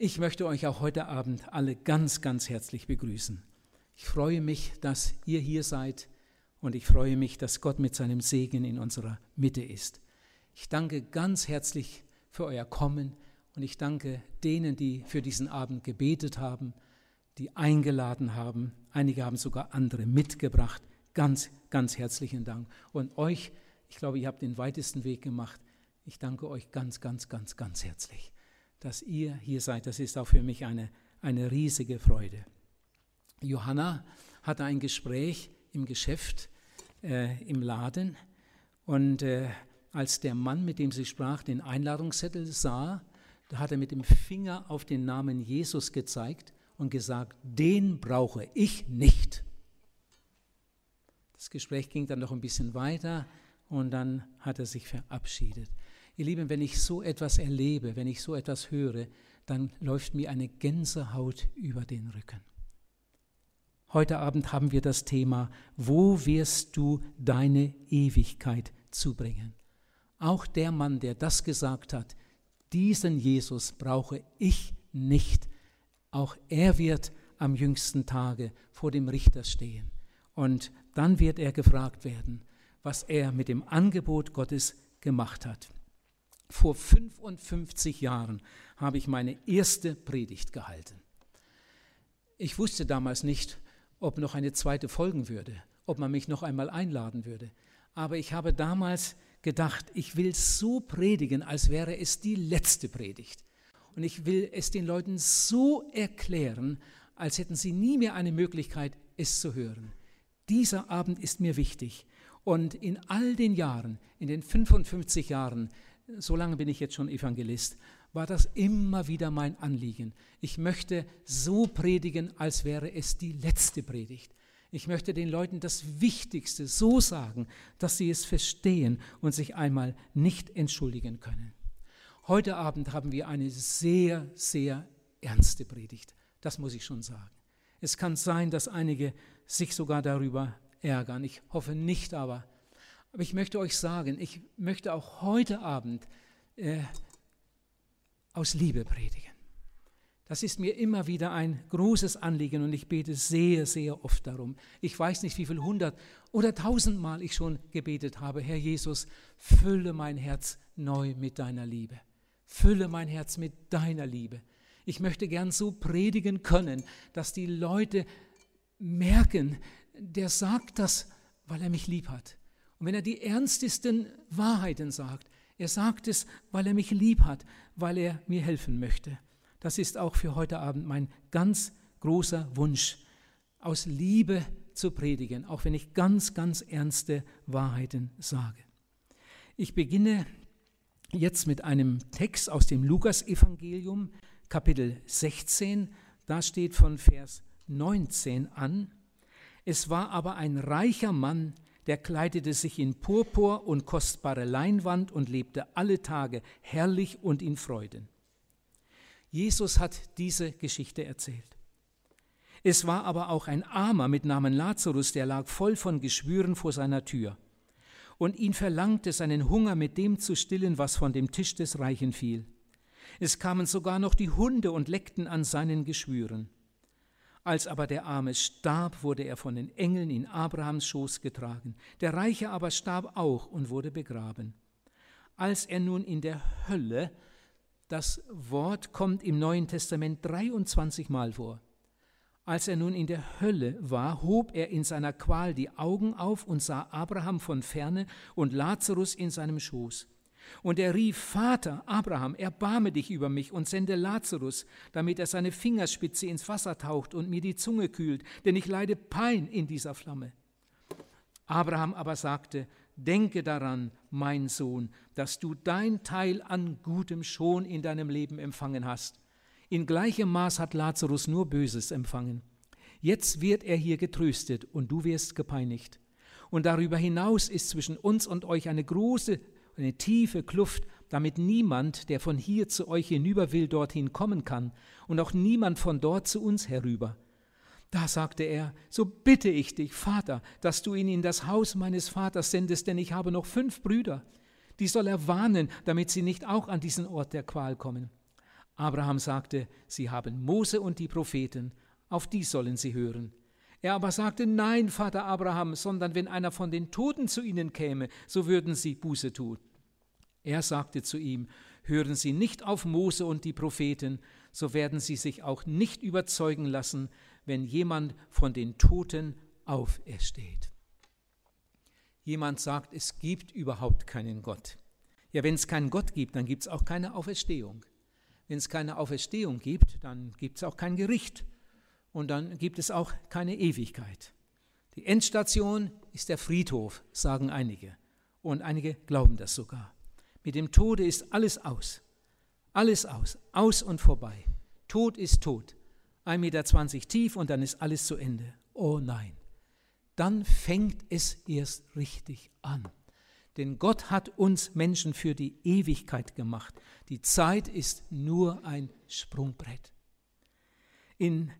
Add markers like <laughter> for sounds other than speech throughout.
Ich möchte euch auch heute Abend alle ganz, ganz herzlich begrüßen. Ich freue mich, dass ihr hier seid und ich freue mich, dass Gott mit seinem Segen in unserer Mitte ist. Ich danke ganz herzlich für euer Kommen und ich danke denen, die für diesen Abend gebetet haben, die eingeladen haben. Einige haben sogar andere mitgebracht. Ganz, ganz herzlichen Dank. Und euch, ich glaube, ihr habt den weitesten Weg gemacht. Ich danke euch ganz, ganz, ganz, ganz herzlich dass ihr hier seid. Das ist auch für mich eine, eine riesige Freude. Johanna hatte ein Gespräch im Geschäft, äh, im Laden. Und äh, als der Mann, mit dem sie sprach, den Einladungszettel sah, da hat er mit dem Finger auf den Namen Jesus gezeigt und gesagt, den brauche ich nicht. Das Gespräch ging dann noch ein bisschen weiter und dann hat er sich verabschiedet. Ihr Lieben, wenn ich so etwas erlebe, wenn ich so etwas höre, dann läuft mir eine Gänsehaut über den Rücken. Heute Abend haben wir das Thema, wo wirst du deine Ewigkeit zubringen? Auch der Mann, der das gesagt hat, diesen Jesus brauche ich nicht. Auch er wird am jüngsten Tage vor dem Richter stehen. Und dann wird er gefragt werden, was er mit dem Angebot Gottes gemacht hat. Vor 55 Jahren habe ich meine erste Predigt gehalten. Ich wusste damals nicht, ob noch eine zweite folgen würde, ob man mich noch einmal einladen würde. Aber ich habe damals gedacht, ich will so predigen, als wäre es die letzte Predigt. Und ich will es den Leuten so erklären, als hätten sie nie mehr eine Möglichkeit, es zu hören. Dieser Abend ist mir wichtig. Und in all den Jahren, in den 55 Jahren, so lange bin ich jetzt schon Evangelist, war das immer wieder mein Anliegen. Ich möchte so predigen, als wäre es die letzte Predigt. Ich möchte den Leuten das Wichtigste so sagen, dass sie es verstehen und sich einmal nicht entschuldigen können. Heute Abend haben wir eine sehr, sehr ernste Predigt. Das muss ich schon sagen. Es kann sein, dass einige sich sogar darüber ärgern. Ich hoffe nicht aber, aber ich möchte euch sagen, ich möchte auch heute Abend äh, aus Liebe predigen. Das ist mir immer wieder ein großes Anliegen und ich bete sehr, sehr oft darum. Ich weiß nicht, wie viel hundert oder tausendmal ich schon gebetet habe, Herr Jesus, fülle mein Herz neu mit deiner Liebe. Fülle mein Herz mit deiner Liebe. Ich möchte gern so predigen können, dass die Leute merken, der sagt das, weil er mich lieb hat. Und wenn er die ernstesten Wahrheiten sagt, er sagt es, weil er mich lieb hat, weil er mir helfen möchte. Das ist auch für heute Abend mein ganz großer Wunsch, aus Liebe zu predigen, auch wenn ich ganz, ganz ernste Wahrheiten sage. Ich beginne jetzt mit einem Text aus dem Lukasevangelium, Kapitel 16. Da steht von Vers 19 an. Es war aber ein reicher Mann, der kleidete sich in Purpur und kostbare Leinwand und lebte alle Tage herrlich und in Freuden. Jesus hat diese Geschichte erzählt. Es war aber auch ein Armer mit Namen Lazarus, der lag voll von Geschwüren vor seiner Tür. Und ihn verlangte, seinen Hunger mit dem zu stillen, was von dem Tisch des Reichen fiel. Es kamen sogar noch die Hunde und leckten an seinen Geschwüren. Als aber der Arme starb, wurde er von den Engeln in Abrahams Schoß getragen. Der Reiche aber starb auch und wurde begraben. Als er nun in der Hölle, das Wort kommt im Neuen Testament 23 Mal vor, als er nun in der Hölle war, hob er in seiner Qual die Augen auf und sah Abraham von ferne und Lazarus in seinem Schoß. Und er rief, Vater Abraham, erbarme dich über mich und sende Lazarus, damit er seine Fingerspitze ins Wasser taucht und mir die Zunge kühlt, denn ich leide Pein in dieser Flamme. Abraham aber sagte, denke daran, mein Sohn, dass du dein Teil an Gutem schon in deinem Leben empfangen hast. In gleichem Maß hat Lazarus nur Böses empfangen. Jetzt wird er hier getröstet und du wirst gepeinigt. Und darüber hinaus ist zwischen uns und euch eine große eine tiefe Kluft, damit niemand, der von hier zu euch hinüber will, dorthin kommen kann, und auch niemand von dort zu uns herüber. Da sagte er, so bitte ich dich, Vater, dass du ihn in das Haus meines Vaters sendest, denn ich habe noch fünf Brüder. Die soll er warnen, damit sie nicht auch an diesen Ort der Qual kommen. Abraham sagte, Sie haben Mose und die Propheten, auf die sollen Sie hören. Er aber sagte, Nein, Vater Abraham, sondern wenn einer von den Toten zu Ihnen käme, so würden Sie Buße tun. Er sagte zu ihm, Hören Sie nicht auf Mose und die Propheten, so werden Sie sich auch nicht überzeugen lassen, wenn jemand von den Toten aufersteht. Jemand sagt, es gibt überhaupt keinen Gott. Ja, wenn es keinen Gott gibt, dann gibt es auch keine Auferstehung. Wenn es keine Auferstehung gibt, dann gibt es auch kein Gericht und dann gibt es auch keine Ewigkeit. Die Endstation ist der Friedhof, sagen einige. Und einige glauben das sogar. Mit dem Tode ist alles aus. Alles aus. Aus und vorbei. Tod ist tot. 1,20 Meter tief und dann ist alles zu Ende. Oh nein. Dann fängt es erst richtig an. Denn Gott hat uns Menschen für die Ewigkeit gemacht. Die Zeit ist nur ein Sprungbrett. In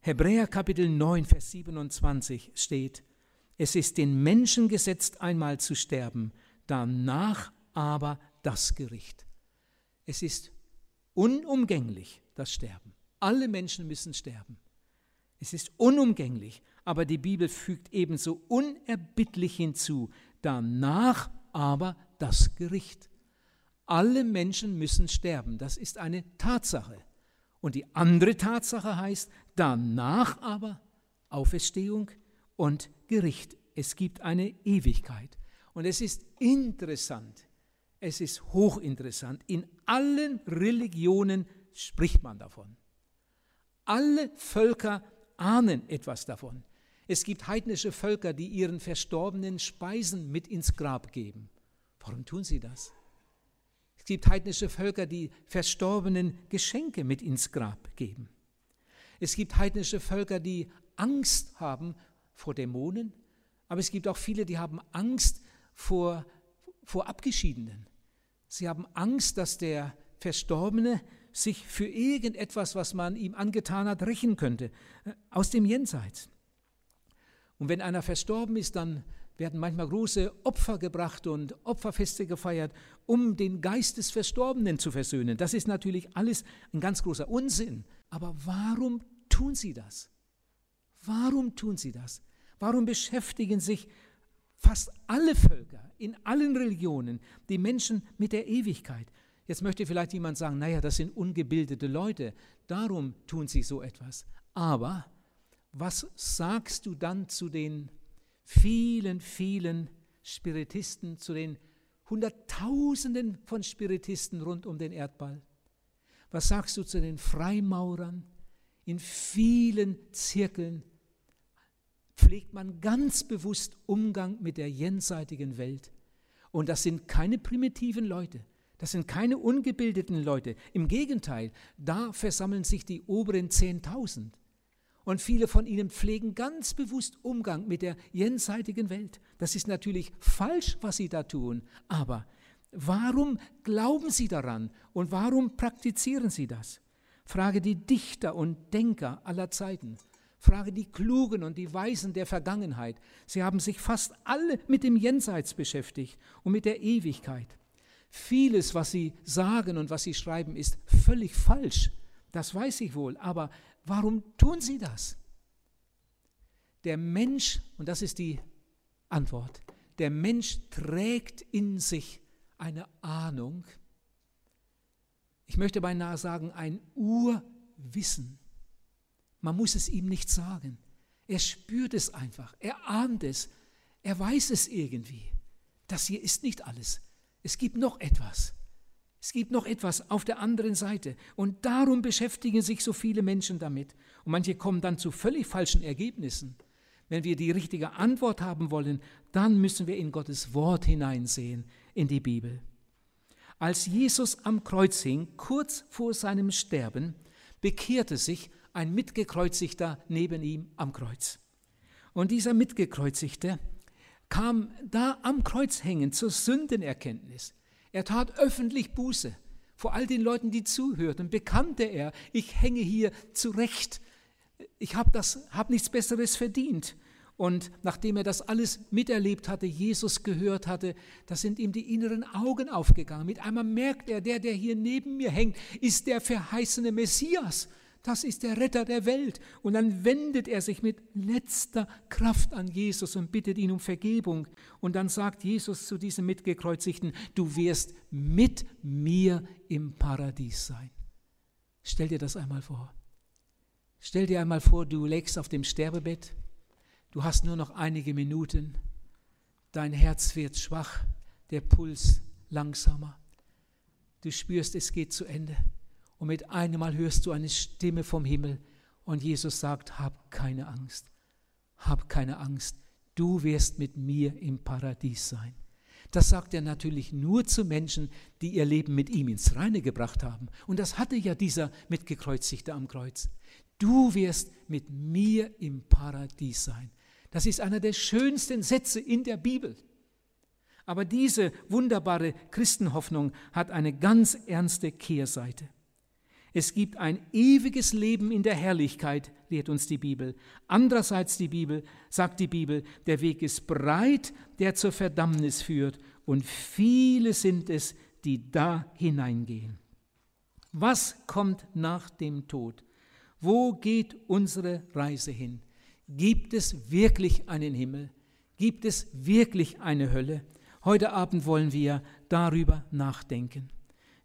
Hebräer Kapitel 9, Vers 27 steht, es ist den Menschen gesetzt, einmal zu sterben, danach aber das Gericht. Es ist unumgänglich, das Sterben. Alle Menschen müssen sterben. Es ist unumgänglich, aber die Bibel fügt ebenso unerbittlich hinzu, danach aber das Gericht. Alle Menschen müssen sterben, das ist eine Tatsache. Und die andere Tatsache heißt, danach aber Auferstehung und Gericht. Es gibt eine Ewigkeit. Und es ist interessant, es ist hochinteressant. In allen Religionen spricht man davon. Alle Völker ahnen etwas davon. Es gibt heidnische Völker, die ihren Verstorbenen Speisen mit ins Grab geben. Warum tun sie das? Es gibt heidnische Völker, die Verstorbenen Geschenke mit ins Grab geben. Es gibt heidnische Völker, die Angst haben vor Dämonen, aber es gibt auch viele, die haben Angst vor, vor Abgeschiedenen. Sie haben Angst, dass der Verstorbene sich für irgendetwas, was man ihm angetan hat, rächen könnte, äh, aus dem Jenseits. Und wenn einer verstorben ist, dann werden manchmal große Opfer gebracht und Opferfeste gefeiert, um den Geist des Verstorbenen zu versöhnen. Das ist natürlich alles ein ganz großer Unsinn. Aber warum tun sie das? Warum tun sie das? Warum beschäftigen sich fast alle Völker in allen Religionen die Menschen mit der Ewigkeit? Jetzt möchte vielleicht jemand sagen, naja, das sind ungebildete Leute, darum tun sie so etwas. Aber was sagst du dann zu den vielen, vielen Spiritisten, zu den Hunderttausenden von Spiritisten rund um den Erdball? Was sagst du zu den Freimaurern? In vielen Zirkeln pflegt man ganz bewusst Umgang mit der jenseitigen Welt. Und das sind keine primitiven Leute, das sind keine ungebildeten Leute. Im Gegenteil, da versammeln sich die oberen Zehntausend. Und viele von ihnen pflegen ganz bewusst Umgang mit der jenseitigen Welt. Das ist natürlich falsch, was sie da tun. Aber warum glauben sie daran und warum praktizieren sie das? Frage die Dichter und Denker aller Zeiten. Frage die Klugen und die Weisen der Vergangenheit. Sie haben sich fast alle mit dem Jenseits beschäftigt und mit der Ewigkeit. Vieles, was sie sagen und was sie schreiben, ist völlig falsch. Das weiß ich wohl. Aber Warum tun sie das? Der Mensch, und das ist die Antwort, der Mensch trägt in sich eine Ahnung, ich möchte beinahe sagen, ein Urwissen. Man muss es ihm nicht sagen. Er spürt es einfach, er ahnt es, er weiß es irgendwie. Das hier ist nicht alles. Es gibt noch etwas. Es gibt noch etwas auf der anderen Seite und darum beschäftigen sich so viele Menschen damit. Und manche kommen dann zu völlig falschen Ergebnissen. Wenn wir die richtige Antwort haben wollen, dann müssen wir in Gottes Wort hineinsehen, in die Bibel. Als Jesus am Kreuz hing, kurz vor seinem Sterben, bekehrte sich ein Mitgekreuzigter neben ihm am Kreuz. Und dieser Mitgekreuzigte kam da am Kreuz hängen zur Sündenerkenntnis. Er tat öffentlich Buße. Vor all den Leuten, die zuhörten, bekannte er, ich hänge hier zurecht. Ich habe hab nichts Besseres verdient. Und nachdem er das alles miterlebt hatte, Jesus gehört hatte, da sind ihm die inneren Augen aufgegangen. Mit einmal merkt er, der, der hier neben mir hängt, ist der verheißene Messias. Das ist der Retter der Welt. Und dann wendet er sich mit letzter Kraft an Jesus und bittet ihn um Vergebung. Und dann sagt Jesus zu diesem Mitgekreuzigten, du wirst mit mir im Paradies sein. Stell dir das einmal vor. Stell dir einmal vor, du legst auf dem Sterbebett, du hast nur noch einige Minuten, dein Herz wird schwach, der Puls langsamer. Du spürst, es geht zu Ende. Und mit einem Mal hörst du eine Stimme vom Himmel und Jesus sagt, hab keine Angst, hab keine Angst, du wirst mit mir im Paradies sein. Das sagt er natürlich nur zu Menschen, die ihr Leben mit ihm ins Reine gebracht haben. Und das hatte ja dieser Mitgekreuzigte am Kreuz. Du wirst mit mir im Paradies sein. Das ist einer der schönsten Sätze in der Bibel. Aber diese wunderbare Christenhoffnung hat eine ganz ernste Kehrseite. Es gibt ein ewiges Leben in der Herrlichkeit, lehrt uns die Bibel. Andererseits die Bibel, sagt die Bibel, der Weg ist breit, der zur Verdammnis führt, und viele sind es, die da hineingehen. Was kommt nach dem Tod? Wo geht unsere Reise hin? Gibt es wirklich einen Himmel? Gibt es wirklich eine Hölle? Heute Abend wollen wir darüber nachdenken.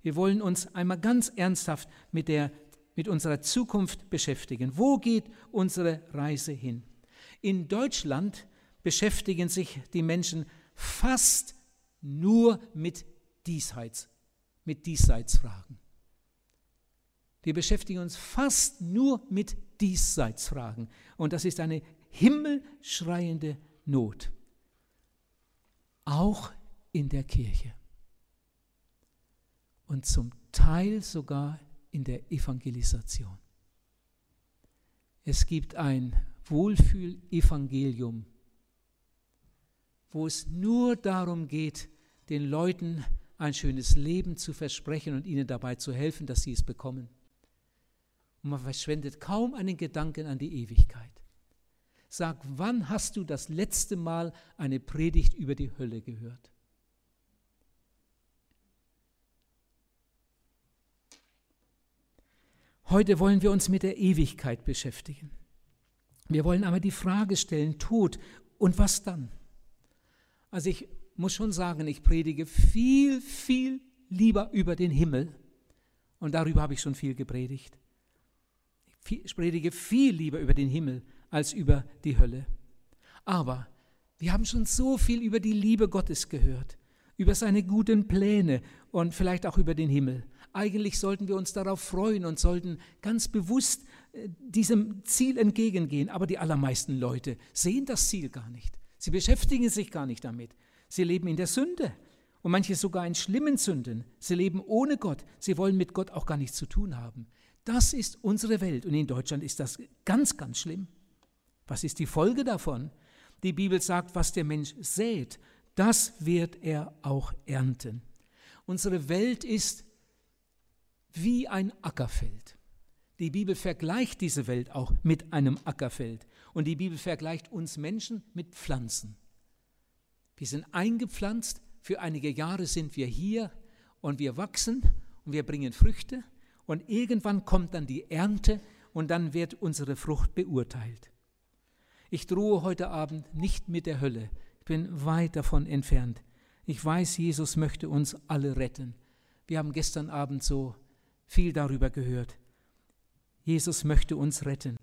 Wir wollen uns einmal ganz ernsthaft mit, der, mit unserer Zukunft beschäftigen. Wo geht unsere Reise hin? In Deutschland beschäftigen sich die Menschen fast nur mit Diesseits, mit Diesseitsfragen. Wir beschäftigen uns fast nur mit Diesseitsfragen. Und das ist eine himmelschreiende Not. Auch in der Kirche und zum Teil sogar in der Evangelisation. Es gibt ein Wohlfühl-Evangelium, wo es nur darum geht, den Leuten ein schönes Leben zu versprechen und ihnen dabei zu helfen, dass sie es bekommen. Und man verschwendet kaum einen Gedanken an die Ewigkeit. Sag, wann hast du das letzte Mal eine Predigt über die Hölle gehört? Heute wollen wir uns mit der Ewigkeit beschäftigen. Wir wollen aber die Frage stellen, Tod und was dann? Also ich muss schon sagen, ich predige viel, viel lieber über den Himmel und darüber habe ich schon viel gepredigt. Ich predige viel lieber über den Himmel als über die Hölle. Aber wir haben schon so viel über die Liebe Gottes gehört, über seine guten Pläne und vielleicht auch über den Himmel. Eigentlich sollten wir uns darauf freuen und sollten ganz bewusst äh, diesem Ziel entgegengehen. Aber die allermeisten Leute sehen das Ziel gar nicht. Sie beschäftigen sich gar nicht damit. Sie leben in der Sünde und manche sogar in schlimmen Sünden. Sie leben ohne Gott. Sie wollen mit Gott auch gar nichts zu tun haben. Das ist unsere Welt und in Deutschland ist das ganz, ganz schlimm. Was ist die Folge davon? Die Bibel sagt, was der Mensch sät, das wird er auch ernten. Unsere Welt ist wie ein Ackerfeld. Die Bibel vergleicht diese Welt auch mit einem Ackerfeld. Und die Bibel vergleicht uns Menschen mit Pflanzen. Wir sind eingepflanzt, für einige Jahre sind wir hier und wir wachsen und wir bringen Früchte und irgendwann kommt dann die Ernte und dann wird unsere Frucht beurteilt. Ich drohe heute Abend nicht mit der Hölle, ich bin weit davon entfernt. Ich weiß, Jesus möchte uns alle retten. Wir haben gestern Abend so viel darüber gehört. Jesus möchte uns retten.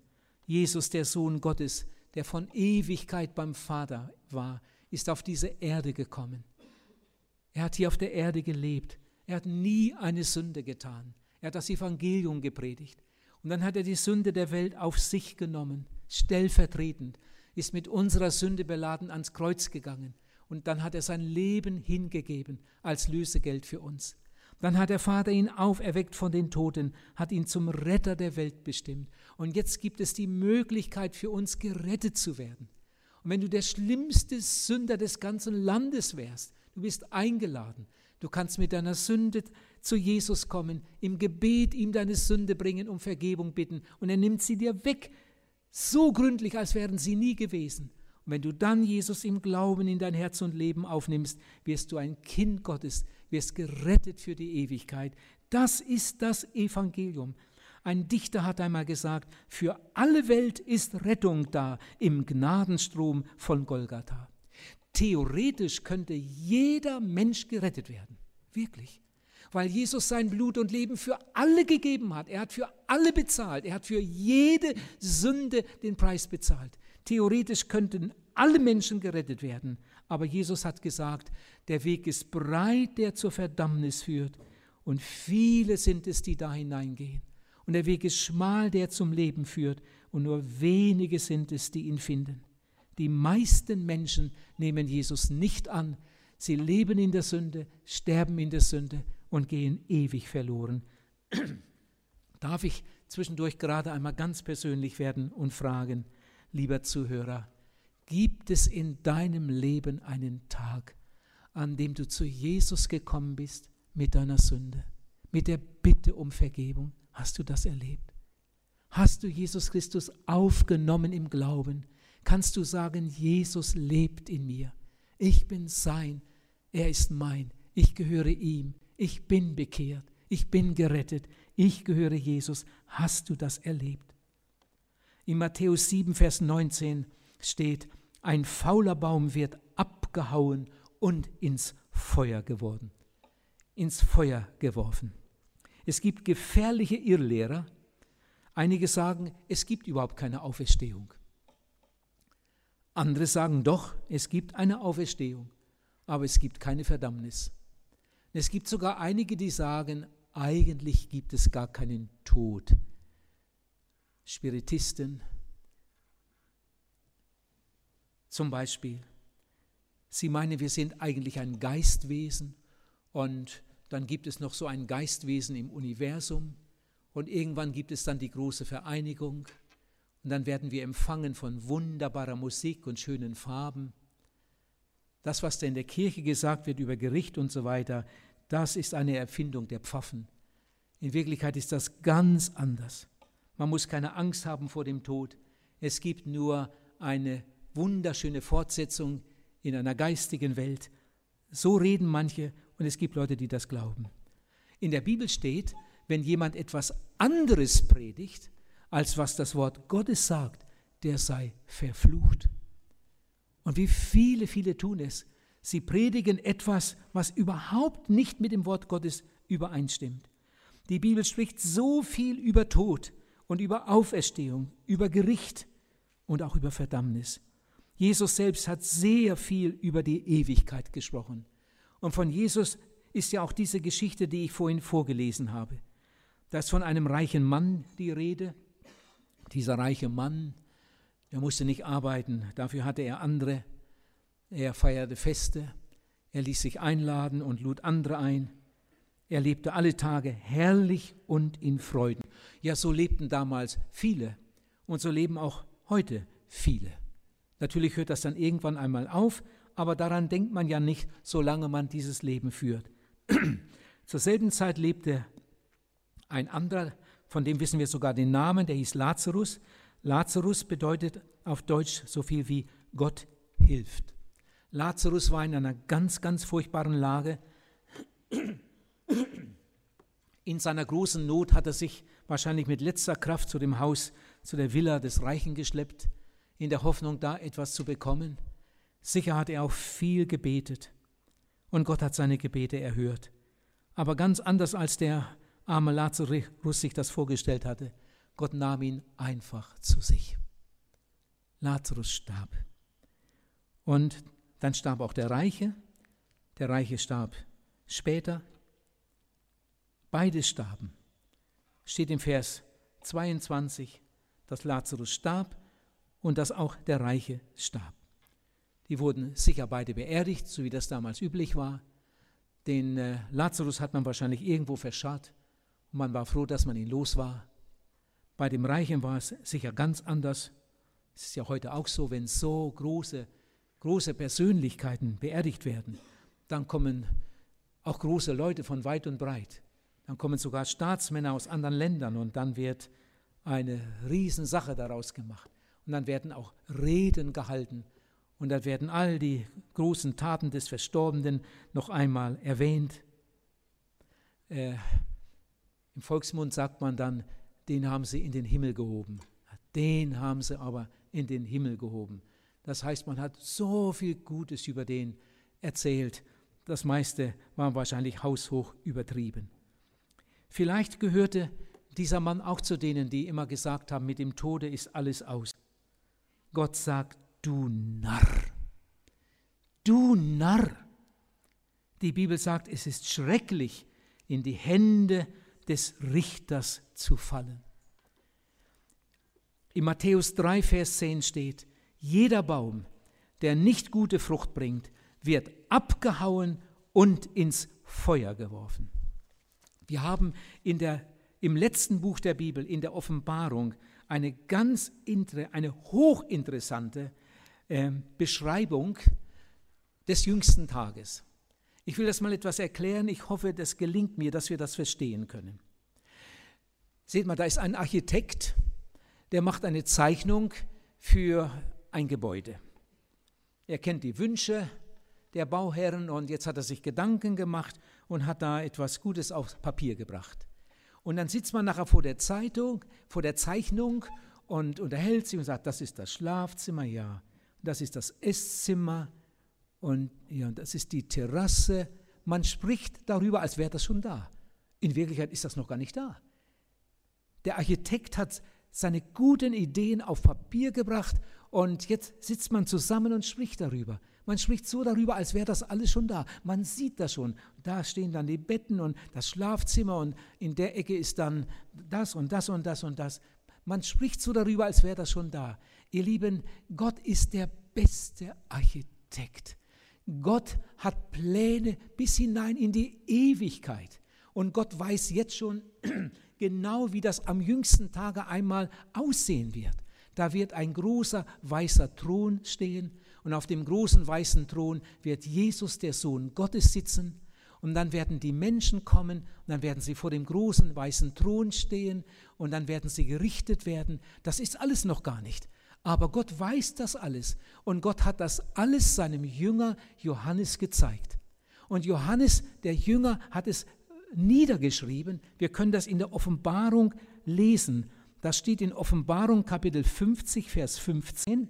Jesus, der Sohn Gottes, der von Ewigkeit beim Vater war, ist auf diese Erde gekommen. Er hat hier auf der Erde gelebt. Er hat nie eine Sünde getan. Er hat das Evangelium gepredigt. Und dann hat er die Sünde der Welt auf sich genommen, stellvertretend, ist mit unserer Sünde beladen ans Kreuz gegangen. Und dann hat er sein Leben hingegeben als Lösegeld für uns. Dann hat der Vater ihn auferweckt von den Toten, hat ihn zum Retter der Welt bestimmt. Und jetzt gibt es die Möglichkeit für uns, gerettet zu werden. Und wenn du der schlimmste Sünder des ganzen Landes wärst, du bist eingeladen. Du kannst mit deiner Sünde zu Jesus kommen, im Gebet ihm deine Sünde bringen, um Vergebung bitten. Und er nimmt sie dir weg, so gründlich, als wären sie nie gewesen. Und wenn du dann Jesus im Glauben in dein Herz und Leben aufnimmst, wirst du ein Kind Gottes, wirst gerettet für die Ewigkeit. Das ist das Evangelium. Ein Dichter hat einmal gesagt, für alle Welt ist Rettung da im Gnadenstrom von Golgatha. Theoretisch könnte jeder Mensch gerettet werden. Wirklich weil Jesus sein Blut und Leben für alle gegeben hat. Er hat für alle bezahlt. Er hat für jede Sünde den Preis bezahlt. Theoretisch könnten alle Menschen gerettet werden, aber Jesus hat gesagt, der Weg ist breit, der zur Verdammnis führt, und viele sind es, die da hineingehen. Und der Weg ist schmal, der zum Leben führt, und nur wenige sind es, die ihn finden. Die meisten Menschen nehmen Jesus nicht an. Sie leben in der Sünde, sterben in der Sünde und gehen ewig verloren. <clears throat> Darf ich zwischendurch gerade einmal ganz persönlich werden und fragen, lieber Zuhörer, gibt es in deinem Leben einen Tag, an dem du zu Jesus gekommen bist mit deiner Sünde, mit der Bitte um Vergebung? Hast du das erlebt? Hast du Jesus Christus aufgenommen im Glauben? Kannst du sagen, Jesus lebt in mir. Ich bin sein, er ist mein, ich gehöre ihm, ich bin bekehrt, ich bin gerettet, ich gehöre Jesus. Hast du das erlebt? In Matthäus 7, Vers 19 steht, ein fauler Baum wird abgehauen und ins Feuer geworden, ins Feuer geworfen. Es gibt gefährliche Irrlehrer. Einige sagen, es gibt überhaupt keine Auferstehung. Andere sagen doch, es gibt eine Auferstehung, aber es gibt keine Verdammnis. Es gibt sogar einige, die sagen, eigentlich gibt es gar keinen Tod. Spiritisten zum Beispiel. Sie meinen, wir sind eigentlich ein Geistwesen und dann gibt es noch so ein Geistwesen im Universum und irgendwann gibt es dann die große Vereinigung und dann werden wir empfangen von wunderbarer Musik und schönen Farben. Das, was da in der Kirche gesagt wird über Gericht und so weiter, das ist eine Erfindung der Pfaffen. In Wirklichkeit ist das ganz anders. Man muss keine Angst haben vor dem Tod. Es gibt nur eine wunderschöne Fortsetzung in einer geistigen Welt. So reden manche und es gibt Leute, die das glauben. In der Bibel steht, wenn jemand etwas anderes predigt, als was das Wort Gottes sagt, der sei verflucht. Und wie viele, viele tun es. Sie predigen etwas, was überhaupt nicht mit dem Wort Gottes übereinstimmt. Die Bibel spricht so viel über Tod und über Auferstehung, über Gericht und auch über Verdammnis. Jesus selbst hat sehr viel über die Ewigkeit gesprochen. Und von Jesus ist ja auch diese Geschichte, die ich vorhin vorgelesen habe. Da ist von einem reichen Mann die Rede. Dieser reiche Mann, der musste nicht arbeiten, dafür hatte er andere er feierte Feste, er ließ sich einladen und lud andere ein. Er lebte alle Tage herrlich und in Freuden. Ja, so lebten damals viele und so leben auch heute viele. Natürlich hört das dann irgendwann einmal auf, aber daran denkt man ja nicht, solange man dieses Leben führt. <clears throat> Zur selben Zeit lebte ein anderer, von dem wissen wir sogar den Namen, der hieß Lazarus. Lazarus bedeutet auf Deutsch so viel wie Gott hilft. Lazarus war in einer ganz, ganz furchtbaren Lage. <clears throat> In seiner großen Not hat er sich wahrscheinlich mit letzter Kraft zu dem Haus, zu der Villa des Reichen geschleppt, in der Hoffnung, da etwas zu bekommen. Sicher hat er auch viel gebetet und Gott hat seine Gebete erhört. Aber ganz anders als der arme Lazarus sich das vorgestellt hatte. Gott nahm ihn einfach zu sich. Lazarus starb. Und dann starb auch der Reiche, der Reiche starb später. Beide starben. Steht im Vers 22, dass Lazarus starb und dass auch der Reiche starb. Die wurden sicher beide beerdigt, so wie das damals üblich war. Den äh, Lazarus hat man wahrscheinlich irgendwo verscharrt und man war froh, dass man ihn los war. Bei dem Reichen war es sicher ganz anders. Es ist ja heute auch so, wenn so große große Persönlichkeiten beerdigt werden, dann kommen auch große Leute von weit und breit. Dann kommen sogar Staatsmänner aus anderen Ländern und dann wird eine Riesensache daraus gemacht. Und dann werden auch Reden gehalten Und da werden all die großen Taten des Verstorbenen noch einmal erwähnt. Äh, Im Volksmund sagt man dann, den haben sie in den Himmel gehoben. Den haben sie aber in den Himmel gehoben. Das heißt, man hat so viel Gutes über den erzählt. Das meiste war wahrscheinlich haushoch übertrieben. Vielleicht gehörte dieser Mann auch zu denen, die immer gesagt haben, mit dem Tode ist alles aus. Gott sagt, du Narr, du Narr. Die Bibel sagt, es ist schrecklich, in die Hände des Richters zu fallen. In Matthäus 3, Vers 10 steht, jeder Baum, der nicht gute Frucht bringt, wird abgehauen und ins Feuer geworfen. Wir haben in der, im letzten Buch der Bibel, in der Offenbarung, eine ganz eine hochinteressante äh, Beschreibung des jüngsten Tages. Ich will das mal etwas erklären. Ich hoffe, das gelingt mir, dass wir das verstehen können. Seht mal, da ist ein Architekt, der macht eine Zeichnung für ein Gebäude. Er kennt die Wünsche der Bauherren und jetzt hat er sich Gedanken gemacht und hat da etwas Gutes auf Papier gebracht. Und dann sitzt man nachher vor der Zeitung, vor der Zeichnung und unterhält sich und sagt, das ist das Schlafzimmer, ja, das ist das Esszimmer und ja, das ist die Terrasse. Man spricht darüber, als wäre das schon da. In Wirklichkeit ist das noch gar nicht da. Der Architekt hat seine guten Ideen auf Papier gebracht und jetzt sitzt man zusammen und spricht darüber. Man spricht so darüber, als wäre das alles schon da. Man sieht das schon. Da stehen dann die Betten und das Schlafzimmer und in der Ecke ist dann das und das und das und das. Man spricht so darüber, als wäre das schon da. Ihr Lieben, Gott ist der beste Architekt. Gott hat Pläne bis hinein in die Ewigkeit. Und Gott weiß jetzt schon <clears throat> genau, wie das am jüngsten Tage einmal aussehen wird. Da wird ein großer weißer Thron stehen und auf dem großen weißen Thron wird Jesus, der Sohn Gottes, sitzen. Und dann werden die Menschen kommen und dann werden sie vor dem großen weißen Thron stehen und dann werden sie gerichtet werden. Das ist alles noch gar nicht. Aber Gott weiß das alles und Gott hat das alles seinem Jünger Johannes gezeigt. Und Johannes, der Jünger, hat es niedergeschrieben. Wir können das in der Offenbarung lesen. Das steht in Offenbarung Kapitel 50, Vers 15.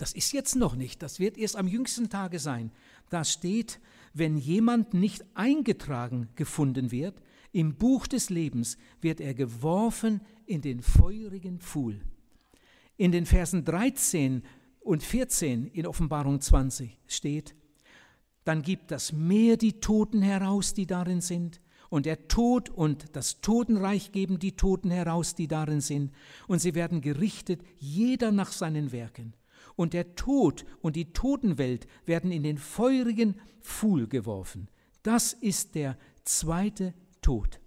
Das ist jetzt noch nicht, das wird erst am jüngsten Tage sein. Da steht, wenn jemand nicht eingetragen gefunden wird im Buch des Lebens, wird er geworfen in den feurigen Pfuhl. In den Versen 13 und 14 in Offenbarung 20 steht, dann gibt das Meer die Toten heraus, die darin sind, und der Tod und das Totenreich geben die Toten heraus, die darin sind, und sie werden gerichtet, jeder nach seinen Werken. Und der Tod und die Totenwelt werden in den feurigen Pfuhl geworfen. Das ist der zweite Tod.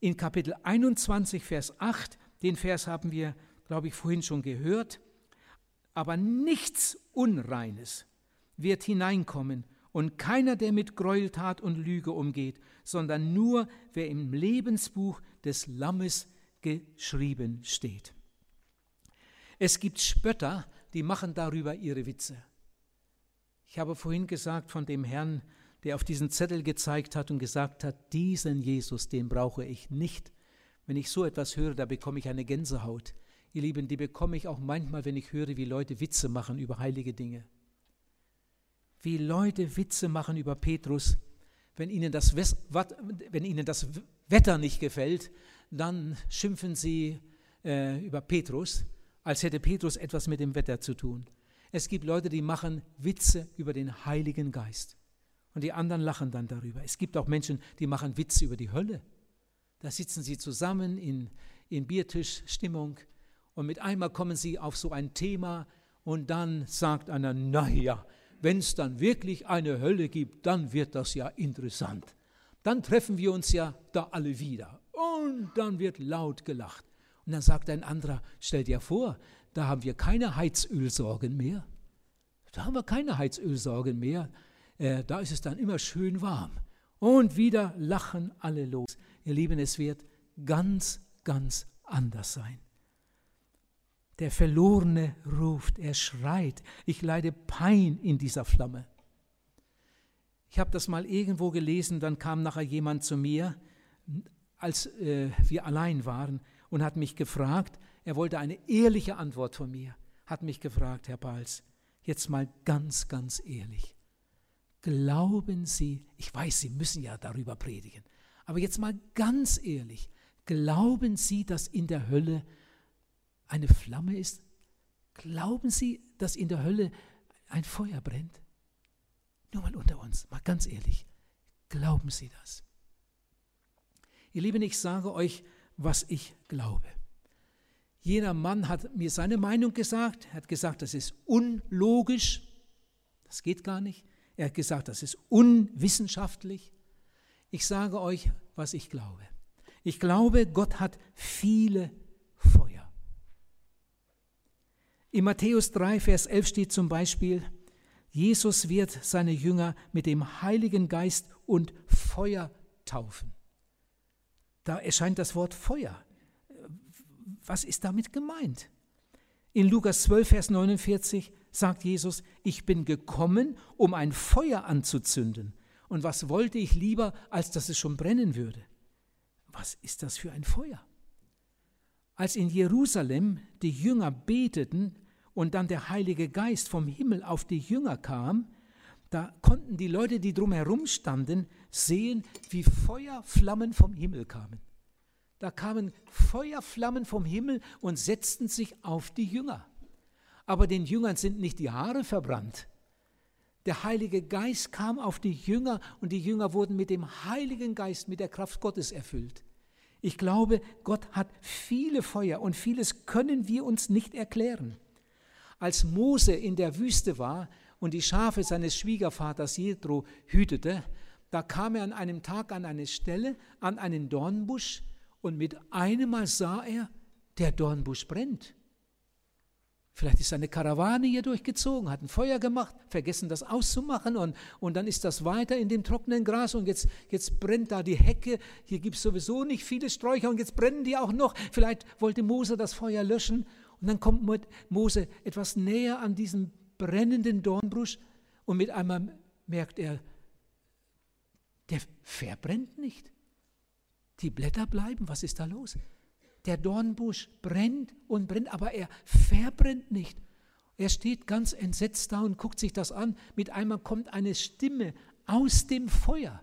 In Kapitel 21, Vers 8, den Vers haben wir, glaube ich, vorhin schon gehört, aber nichts Unreines wird hineinkommen und keiner, der mit Gräueltat und Lüge umgeht, sondern nur wer im Lebensbuch des Lammes geschrieben steht. Es gibt Spötter, die machen darüber ihre Witze. Ich habe vorhin gesagt von dem Herrn, der auf diesen Zettel gezeigt hat und gesagt hat, diesen Jesus, den brauche ich nicht. Wenn ich so etwas höre, da bekomme ich eine Gänsehaut. Ihr Lieben, die bekomme ich auch manchmal, wenn ich höre, wie Leute Witze machen über heilige Dinge wie Leute Witze machen über Petrus. Wenn ihnen das, wenn ihnen das Wetter nicht gefällt, dann schimpfen sie äh, über Petrus, als hätte Petrus etwas mit dem Wetter zu tun. Es gibt Leute, die machen Witze über den Heiligen Geist. Und die anderen lachen dann darüber. Es gibt auch Menschen, die machen Witze über die Hölle. Da sitzen sie zusammen in, in Biertischstimmung und mit einmal kommen sie auf so ein Thema und dann sagt einer, naja, wenn es dann wirklich eine Hölle gibt, dann wird das ja interessant. Dann treffen wir uns ja da alle wieder. Und dann wird laut gelacht. Und dann sagt ein anderer, stell dir vor, da haben wir keine Heizölsorgen mehr. Da haben wir keine Heizölsorgen mehr. Äh, da ist es dann immer schön warm. Und wieder lachen alle los. Ihr Lieben, es wird ganz, ganz anders sein. Der Verlorene ruft, er schreit, ich leide Pein in dieser Flamme. Ich habe das mal irgendwo gelesen, dann kam nachher jemand zu mir, als äh, wir allein waren, und hat mich gefragt, er wollte eine ehrliche Antwort von mir, hat mich gefragt, Herr Pals, jetzt mal ganz, ganz ehrlich, glauben Sie, ich weiß, Sie müssen ja darüber predigen, aber jetzt mal ganz ehrlich, glauben Sie, dass in der Hölle eine Flamme ist? Glauben Sie, dass in der Hölle ein Feuer brennt? Nur mal unter uns, mal ganz ehrlich, glauben Sie das? Ihr Lieben, ich sage euch, was ich glaube. Jeder Mann hat mir seine Meinung gesagt, er hat gesagt, das ist unlogisch, das geht gar nicht. Er hat gesagt, das ist unwissenschaftlich. Ich sage euch, was ich glaube. Ich glaube, Gott hat viele Feuer. In Matthäus 3, Vers 11 steht zum Beispiel, Jesus wird seine Jünger mit dem Heiligen Geist und Feuer taufen. Da erscheint das Wort Feuer. Was ist damit gemeint? In Lukas 12, Vers 49 sagt Jesus, ich bin gekommen, um ein Feuer anzuzünden. Und was wollte ich lieber, als dass es schon brennen würde? Was ist das für ein Feuer? Als in Jerusalem die Jünger beteten, und dann der Heilige Geist vom Himmel auf die Jünger kam, da konnten die Leute, die drumherum standen, sehen, wie Feuerflammen vom Himmel kamen. Da kamen Feuerflammen vom Himmel und setzten sich auf die Jünger. Aber den Jüngern sind nicht die Haare verbrannt. Der Heilige Geist kam auf die Jünger und die Jünger wurden mit dem Heiligen Geist, mit der Kraft Gottes erfüllt. Ich glaube, Gott hat viele Feuer und vieles können wir uns nicht erklären. Als Mose in der Wüste war und die Schafe seines Schwiegervaters Jethro hütete, da kam er an einem Tag an eine Stelle, an einen Dornbusch, und mit einem Mal sah er, der Dornbusch brennt. Vielleicht ist eine Karawane hier durchgezogen, hat ein Feuer gemacht, vergessen das auszumachen und, und dann ist das weiter in dem trockenen Gras und jetzt, jetzt brennt da die Hecke. Hier gibt es sowieso nicht viele Sträucher und jetzt brennen die auch noch. Vielleicht wollte Mose das Feuer löschen und dann kommt Mose etwas näher an diesem brennenden Dornbusch und mit einmal merkt er, der verbrennt nicht. Die Blätter bleiben, was ist da los? Der Dornbusch brennt und brennt, aber er verbrennt nicht. Er steht ganz entsetzt da und guckt sich das an. Mit einmal kommt eine Stimme aus dem Feuer.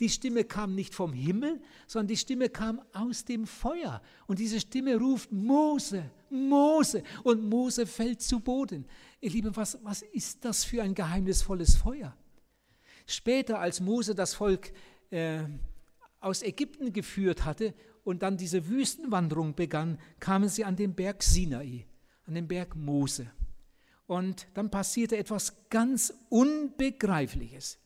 Die Stimme kam nicht vom Himmel, sondern die Stimme kam aus dem Feuer. Und diese Stimme ruft, Mose, Mose. Und Mose fällt zu Boden. Ihr Lieben, was, was ist das für ein geheimnisvolles Feuer? Später, als Mose das Volk äh, aus Ägypten geführt hatte und dann diese Wüstenwanderung begann, kamen sie an den Berg Sinai, an den Berg Mose. Und dann passierte etwas ganz Unbegreifliches.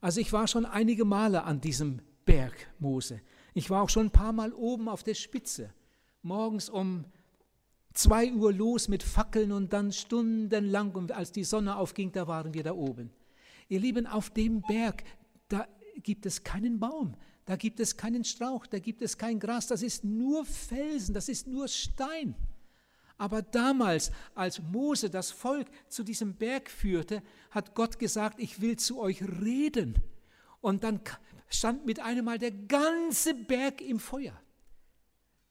Also ich war schon einige Male an diesem Berg Mose. Ich war auch schon ein paar Mal oben auf der Spitze. Morgens um zwei Uhr los mit Fackeln und dann stundenlang, und als die Sonne aufging, da waren wir da oben. Ihr Lieben, auf dem Berg, da gibt es keinen Baum, da gibt es keinen Strauch, da gibt es kein Gras, das ist nur Felsen, das ist nur Stein. Aber damals, als Mose das Volk zu diesem Berg führte, hat Gott gesagt, ich will zu euch reden. Und dann stand mit einem Mal der ganze Berg im Feuer.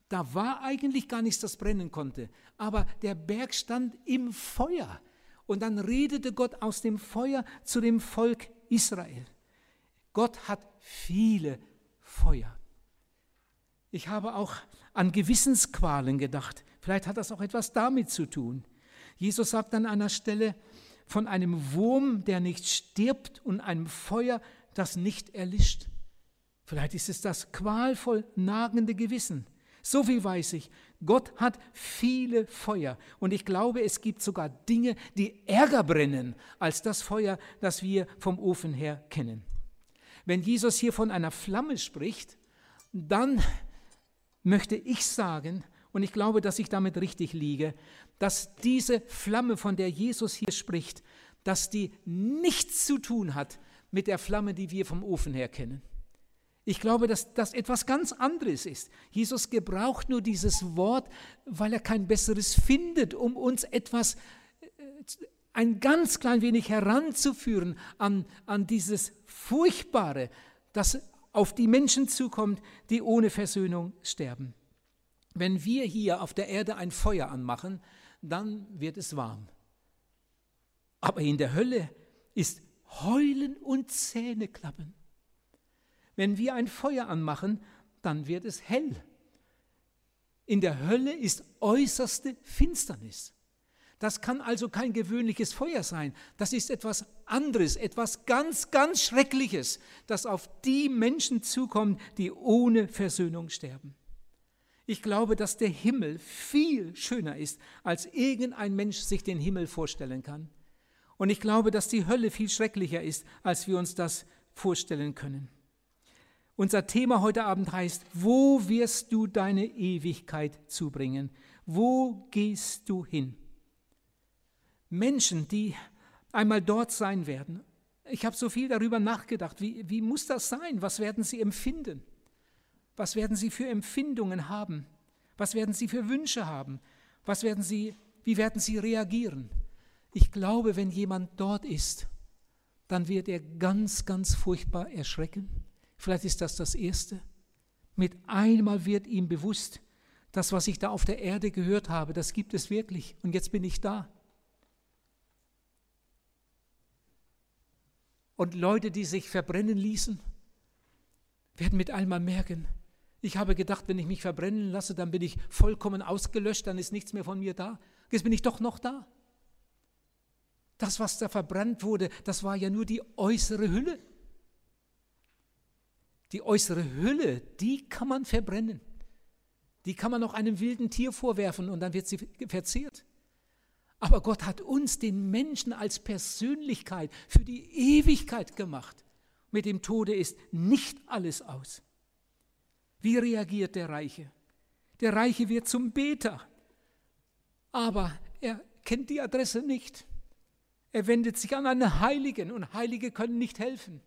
Da war eigentlich gar nichts, das brennen konnte, aber der Berg stand im Feuer. Und dann redete Gott aus dem Feuer zu dem Volk Israel. Gott hat viele Feuer. Ich habe auch an Gewissensqualen gedacht. Vielleicht hat das auch etwas damit zu tun. Jesus sagt an einer Stelle von einem Wurm, der nicht stirbt und einem Feuer, das nicht erlischt. Vielleicht ist es das qualvoll nagende Gewissen. So viel weiß ich. Gott hat viele Feuer. Und ich glaube, es gibt sogar Dinge, die ärger brennen als das Feuer, das wir vom Ofen her kennen. Wenn Jesus hier von einer Flamme spricht, dann möchte ich sagen, und ich glaube, dass ich damit richtig liege, dass diese Flamme, von der Jesus hier spricht, dass die nichts zu tun hat mit der Flamme, die wir vom Ofen her kennen. Ich glaube, dass das etwas ganz anderes ist. Jesus gebraucht nur dieses Wort, weil er kein besseres findet, um uns etwas, äh, ein ganz klein wenig heranzuführen an, an dieses Furchtbare, das auf die Menschen zukommt, die ohne Versöhnung sterben. Wenn wir hier auf der Erde ein Feuer anmachen, dann wird es warm. Aber in der Hölle ist Heulen und Zähneklappen. Wenn wir ein Feuer anmachen, dann wird es hell. In der Hölle ist äußerste Finsternis. Das kann also kein gewöhnliches Feuer sein. Das ist etwas anderes, etwas ganz, ganz Schreckliches, das auf die Menschen zukommt, die ohne Versöhnung sterben. Ich glaube, dass der Himmel viel schöner ist, als irgendein Mensch sich den Himmel vorstellen kann. Und ich glaube, dass die Hölle viel schrecklicher ist, als wir uns das vorstellen können. Unser Thema heute Abend heißt, wo wirst du deine Ewigkeit zubringen? Wo gehst du hin? Menschen, die einmal dort sein werden. Ich habe so viel darüber nachgedacht. Wie, wie muss das sein? Was werden sie empfinden? Was werden sie für Empfindungen haben? Was werden sie für Wünsche haben? Was werden sie, wie werden sie reagieren? Ich glaube, wenn jemand dort ist, dann wird er ganz, ganz furchtbar erschrecken Vielleicht ist das das Erste. Mit einmal wird ihm bewusst, das, was ich da auf der Erde gehört habe, das gibt es wirklich. Und jetzt bin ich da. Und Leute, die sich verbrennen ließen, werden mit einmal merken, ich habe gedacht, wenn ich mich verbrennen lasse, dann bin ich vollkommen ausgelöscht, dann ist nichts mehr von mir da. Jetzt bin ich doch noch da. Das, was da verbrannt wurde, das war ja nur die äußere Hülle. Die äußere Hülle, die kann man verbrennen. Die kann man auch einem wilden Tier vorwerfen und dann wird sie verzehrt. Aber Gott hat uns, den Menschen, als Persönlichkeit für die Ewigkeit gemacht. Mit dem Tode ist nicht alles aus. Wie reagiert der Reiche? Der Reiche wird zum Beter, aber er kennt die Adresse nicht. Er wendet sich an einen Heiligen und Heilige können nicht helfen.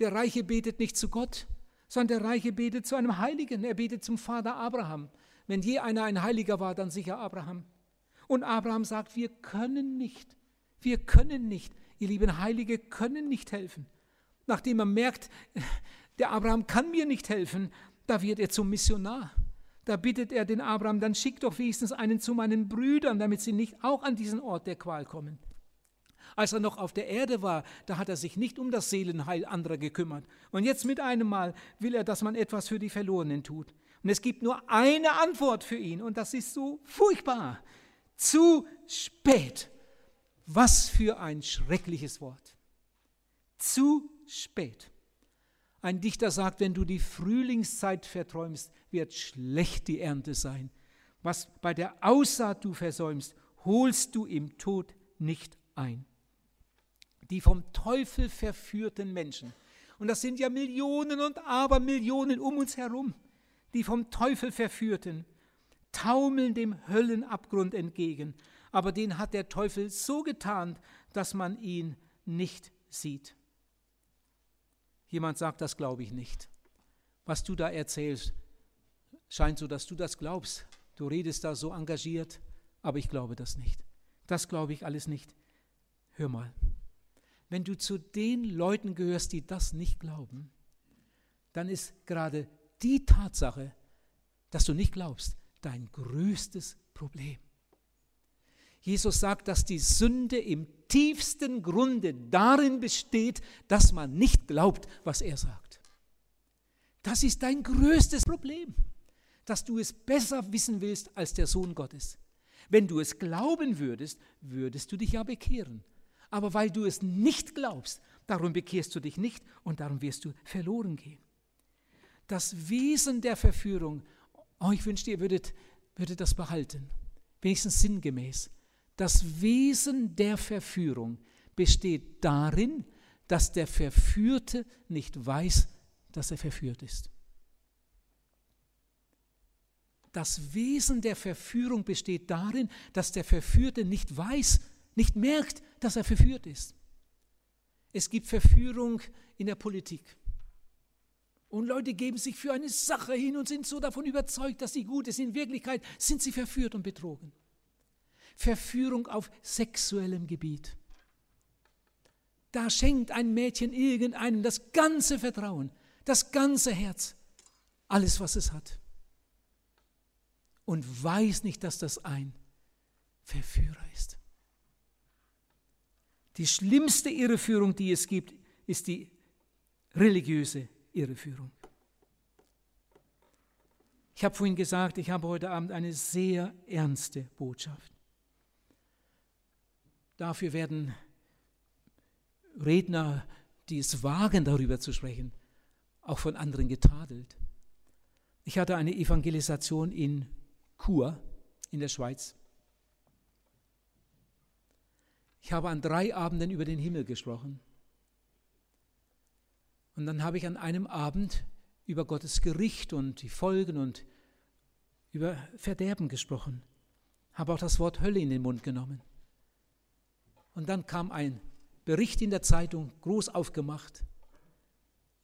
Der Reiche betet nicht zu Gott, sondern der Reiche betet zu einem Heiligen. Er betet zum Vater Abraham. Wenn je einer ein Heiliger war, dann sicher Abraham. Und Abraham sagt, wir können nicht, wir können nicht. Ihr lieben Heilige können nicht helfen. Nachdem er merkt, der Abraham kann mir nicht helfen, da wird er zum Missionar. Da bittet er den Abraham, dann schick doch wenigstens einen zu meinen Brüdern, damit sie nicht auch an diesen Ort der Qual kommen. Als er noch auf der Erde war, da hat er sich nicht um das Seelenheil anderer gekümmert. Und jetzt mit einem Mal will er, dass man etwas für die Verlorenen tut. Und es gibt nur eine Antwort für ihn und das ist so furchtbar. Zu spät. Was für ein schreckliches Wort. Zu spät. Ein Dichter sagt, wenn du die Frühlingszeit verträumst, wird schlecht die Ernte sein. Was bei der Aussaat du versäumst, holst du im Tod nicht ein die vom Teufel verführten Menschen. Und das sind ja Millionen und Abermillionen um uns herum, die vom Teufel verführten, taumeln dem Höllenabgrund entgegen. Aber den hat der Teufel so getan, dass man ihn nicht sieht. Jemand sagt, das glaube ich nicht. Was du da erzählst, scheint so, dass du das glaubst. Du redest da so engagiert, aber ich glaube das nicht. Das glaube ich alles nicht. Hör mal wenn du zu den Leuten gehörst, die das nicht glauben, dann ist gerade die Tatsache, dass du nicht glaubst, dein größtes Problem. Jesus sagt, dass die Sünde im tiefsten Grunde darin besteht, dass man nicht glaubt, was er sagt. Das ist dein größtes Problem, dass du es besser wissen willst als der Sohn Gottes. Wenn du es glauben würdest, würdest du dich ja bekehren. Aber weil du es nicht glaubst, darum bekehrst du dich nicht und darum wirst du verloren gehen. Das Wesen der Verführung, oh, ich wünschte, ihr würdet, würdet das behalten, wenigstens sinngemäß. Das Wesen der Verführung besteht darin, dass der Verführte nicht weiß, dass er verführt ist. Das Wesen der Verführung besteht darin, dass der Verführte nicht weiß, nicht merkt, dass er verführt ist. Es gibt Verführung in der Politik. Und Leute geben sich für eine Sache hin und sind so davon überzeugt, dass sie gut ist. In Wirklichkeit sind sie verführt und betrogen. Verführung auf sexuellem Gebiet. Da schenkt ein Mädchen irgendeinem das ganze Vertrauen, das ganze Herz, alles, was es hat. Und weiß nicht, dass das ein Verführer ist. Die schlimmste Irreführung, die es gibt, ist die religiöse Irreführung. Ich habe vorhin gesagt, ich habe heute Abend eine sehr ernste Botschaft. Dafür werden Redner, die es wagen, darüber zu sprechen, auch von anderen getadelt. Ich hatte eine Evangelisation in Chur in der Schweiz. Ich habe an drei Abenden über den Himmel gesprochen. Und dann habe ich an einem Abend über Gottes Gericht und die Folgen und über Verderben gesprochen. Habe auch das Wort Hölle in den Mund genommen. Und dann kam ein Bericht in der Zeitung, groß aufgemacht.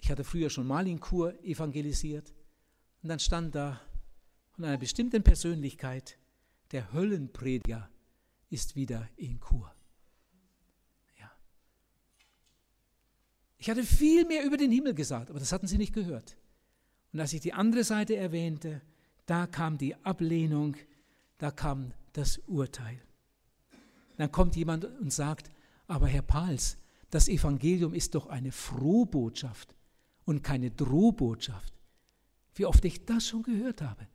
Ich hatte früher schon mal in Kur evangelisiert. Und dann stand da von einer bestimmten Persönlichkeit, der Höllenprediger ist wieder in Kur. Ich hatte viel mehr über den Himmel gesagt, aber das hatten sie nicht gehört. Und als ich die andere Seite erwähnte, da kam die Ablehnung, da kam das Urteil. Dann kommt jemand und sagt, aber Herr Pals, das Evangelium ist doch eine Frohbotschaft und keine Drohbotschaft. Wie oft ich das schon gehört habe.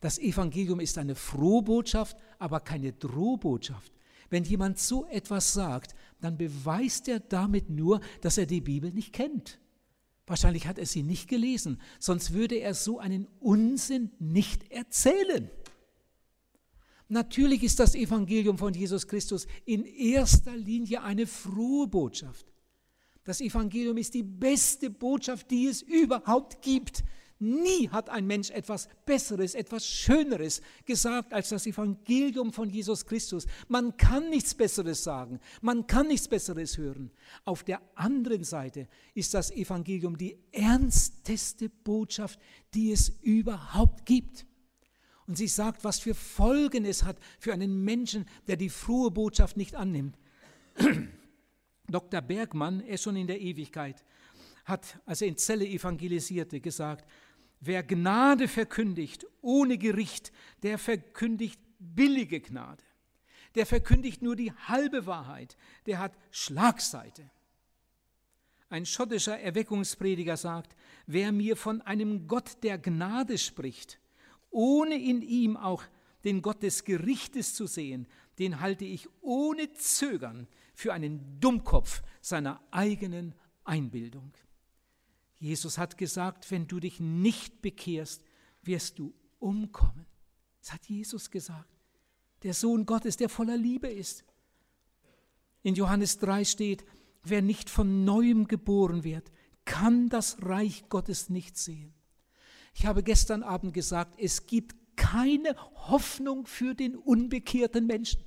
Das Evangelium ist eine Frohbotschaft, aber keine Drohbotschaft. Wenn jemand so etwas sagt, dann beweist er damit nur, dass er die Bibel nicht kennt. Wahrscheinlich hat er sie nicht gelesen, sonst würde er so einen Unsinn nicht erzählen. Natürlich ist das Evangelium von Jesus Christus in erster Linie eine frohe Botschaft. Das Evangelium ist die beste Botschaft, die es überhaupt gibt. Nie hat ein Mensch etwas Besseres, etwas Schöneres gesagt als das Evangelium von Jesus Christus. Man kann nichts Besseres sagen, man kann nichts Besseres hören. Auf der anderen Seite ist das Evangelium die ernsteste Botschaft, die es überhaupt gibt. Und sie sagt, was für Folgen es hat für einen Menschen, der die frohe Botschaft nicht annimmt. <clears throat> Dr. Bergmann, er schon in der Ewigkeit, hat, als er in Celle evangelisierte, gesagt, Wer Gnade verkündigt ohne Gericht, der verkündigt billige Gnade. Der verkündigt nur die halbe Wahrheit, der hat Schlagseite. Ein schottischer Erweckungsprediger sagt, wer mir von einem Gott der Gnade spricht, ohne in ihm auch den Gott des Gerichtes zu sehen, den halte ich ohne Zögern für einen Dummkopf seiner eigenen Einbildung. Jesus hat gesagt, wenn du dich nicht bekehrst, wirst du umkommen. Das hat Jesus gesagt. Der Sohn Gottes, der voller Liebe ist. In Johannes 3 steht, wer nicht von neuem geboren wird, kann das Reich Gottes nicht sehen. Ich habe gestern Abend gesagt, es gibt keine Hoffnung für den unbekehrten Menschen.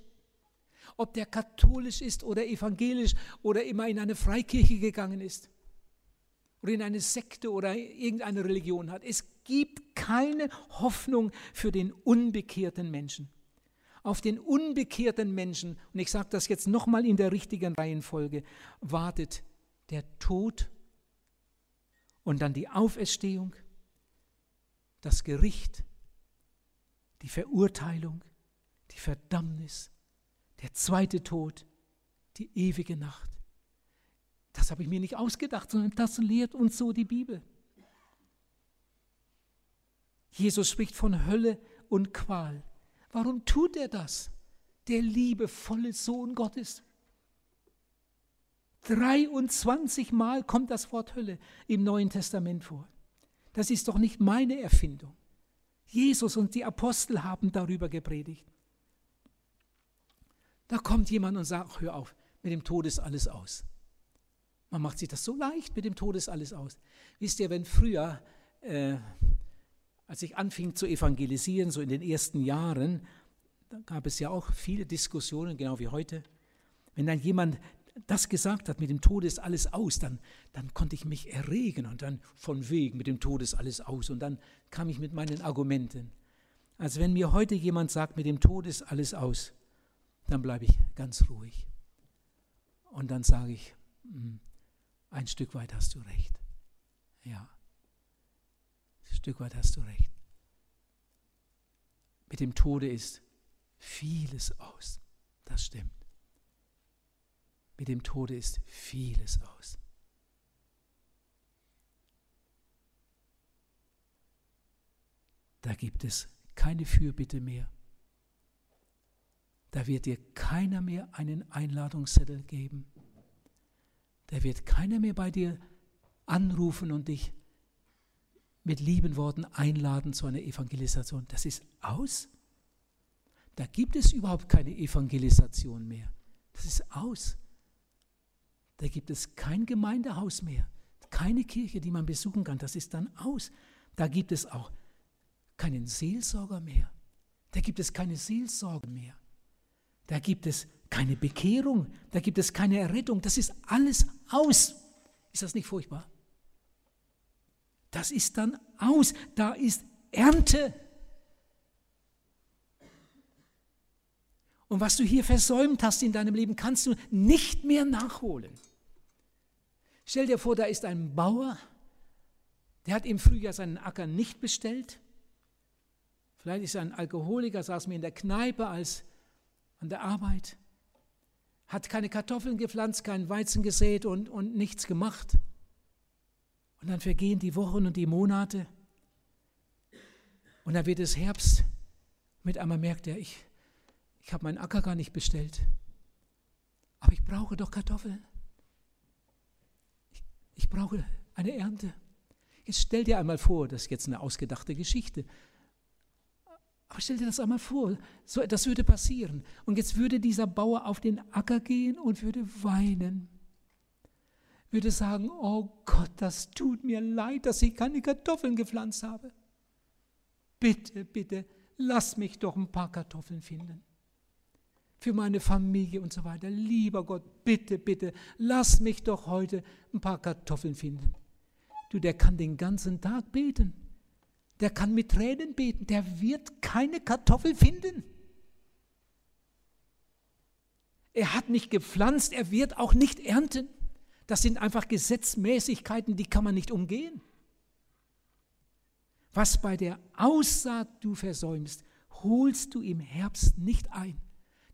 Ob der katholisch ist oder evangelisch oder immer in eine Freikirche gegangen ist oder in eine Sekte oder irgendeine Religion hat. Es gibt keine Hoffnung für den unbekehrten Menschen. Auf den unbekehrten Menschen, und ich sage das jetzt nochmal in der richtigen Reihenfolge, wartet der Tod und dann die Auferstehung, das Gericht, die Verurteilung, die Verdammnis, der zweite Tod, die ewige Nacht. Das habe ich mir nicht ausgedacht, sondern das lehrt uns so die Bibel. Jesus spricht von Hölle und Qual. Warum tut er das? Der liebevolle Sohn Gottes. 23 Mal kommt das Wort Hölle im Neuen Testament vor. Das ist doch nicht meine Erfindung. Jesus und die Apostel haben darüber gepredigt. Da kommt jemand und sagt, hör auf, mit dem Tod ist alles aus. Man macht sich das so leicht, mit dem Tod ist alles aus. Wisst ihr, wenn früher, äh, als ich anfing zu evangelisieren, so in den ersten Jahren, da gab es ja auch viele Diskussionen, genau wie heute. Wenn dann jemand das gesagt hat, mit dem Tod ist alles aus, dann, dann konnte ich mich erregen und dann von wegen, mit dem Tod ist alles aus. Und dann kam ich mit meinen Argumenten. Also wenn mir heute jemand sagt, mit dem Tod ist alles aus, dann bleibe ich ganz ruhig. Und dann sage ich, hm, ein Stück weit hast du recht. Ja, ein Stück weit hast du recht. Mit dem Tode ist vieles aus. Das stimmt. Mit dem Tode ist vieles aus. Da gibt es keine Fürbitte mehr. Da wird dir keiner mehr einen Einladungszettel geben. Da wird keiner mehr bei dir anrufen und dich mit lieben Worten einladen zu einer Evangelisation. Das ist aus. Da gibt es überhaupt keine Evangelisation mehr. Das ist aus. Da gibt es kein Gemeindehaus mehr, keine Kirche, die man besuchen kann. Das ist dann aus. Da gibt es auch keinen Seelsorger mehr. Da gibt es keine Seelsorge mehr. Da gibt es keine Bekehrung. Da gibt es keine Errettung. Das ist alles aus. Ist das nicht furchtbar? Das ist dann aus. Da ist Ernte. Und was du hier versäumt hast in deinem Leben, kannst du nicht mehr nachholen. Stell dir vor, da ist ein Bauer, der hat im Frühjahr seinen Acker nicht bestellt. Vielleicht ist er ein Alkoholiker, saß mir in der Kneipe als an der Arbeit, hat keine Kartoffeln gepflanzt, keinen Weizen gesät und, und nichts gemacht. Und dann vergehen die Wochen und die Monate. Und dann wird es Herbst. Mit einmal merkt er, ich, ich habe meinen Acker gar nicht bestellt. Aber ich brauche doch Kartoffeln. Ich brauche eine Ernte. Jetzt stell dir einmal vor, das ist jetzt eine ausgedachte Geschichte, aber stell dir das einmal vor, so etwas würde passieren. Und jetzt würde dieser Bauer auf den Acker gehen und würde weinen. Würde sagen, oh Gott, das tut mir leid, dass ich keine Kartoffeln gepflanzt habe. Bitte, bitte, lass mich doch ein paar Kartoffeln finden für meine Familie und so weiter. Lieber Gott, bitte, bitte, lass mich doch heute ein paar Kartoffeln finden. Du, der kann den ganzen Tag beten. Der kann mit Tränen beten. Der wird keine Kartoffel finden. Er hat nicht gepflanzt, er wird auch nicht ernten. Das sind einfach Gesetzmäßigkeiten, die kann man nicht umgehen. Was bei der Aussaat du versäumst, holst du im Herbst nicht ein.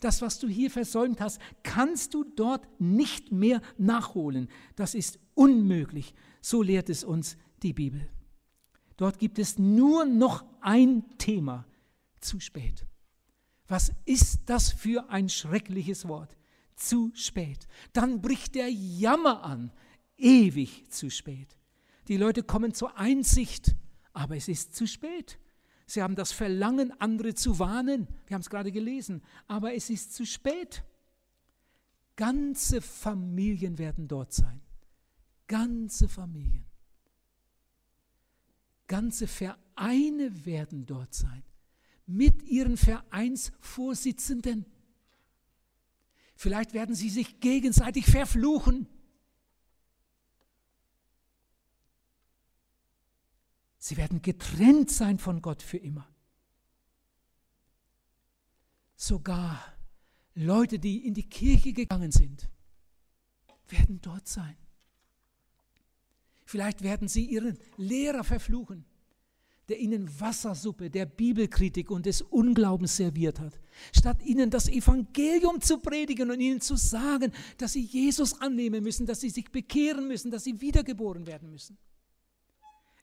Das, was du hier versäumt hast, kannst du dort nicht mehr nachholen. Das ist unmöglich. So lehrt es uns die Bibel. Dort gibt es nur noch ein Thema. Zu spät. Was ist das für ein schreckliches Wort? Zu spät. Dann bricht der Jammer an. Ewig zu spät. Die Leute kommen zur Einsicht, aber es ist zu spät. Sie haben das Verlangen, andere zu warnen. Wir haben es gerade gelesen. Aber es ist zu spät. Ganze Familien werden dort sein. Ganze Familien. Ganze Vereine werden dort sein. Mit ihren Vereinsvorsitzenden. Vielleicht werden sie sich gegenseitig verfluchen. Sie werden getrennt sein von Gott für immer. Sogar Leute, die in die Kirche gegangen sind, werden dort sein. Vielleicht werden sie ihren Lehrer verfluchen, der ihnen Wassersuppe der Bibelkritik und des Unglaubens serviert hat, statt ihnen das Evangelium zu predigen und ihnen zu sagen, dass sie Jesus annehmen müssen, dass sie sich bekehren müssen, dass sie wiedergeboren werden müssen.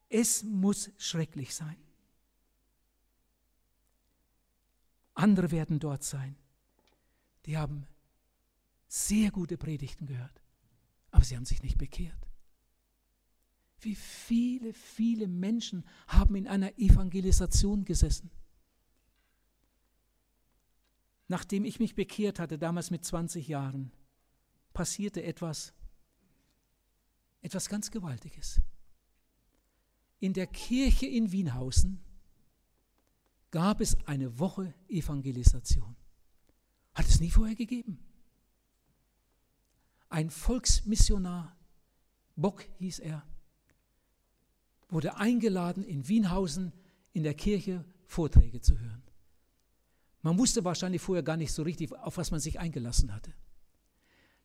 Es muss schrecklich sein. Andere werden dort sein. Die haben sehr gute Predigten gehört, aber sie haben sich nicht bekehrt. Wie viele, viele Menschen haben in einer Evangelisation gesessen. Nachdem ich mich bekehrt hatte, damals mit 20 Jahren, passierte etwas, etwas ganz Gewaltiges in der Kirche in Wienhausen gab es eine Woche Evangelisation. Hat es nie vorher gegeben. ein Volksmissionar, Bock hieß er, wurde eingeladen, in Wienhausen in der Kirche Vorträge zu hören. Man wusste wahrscheinlich vorher gar nicht so richtig, auf was man sich eingelassen hatte.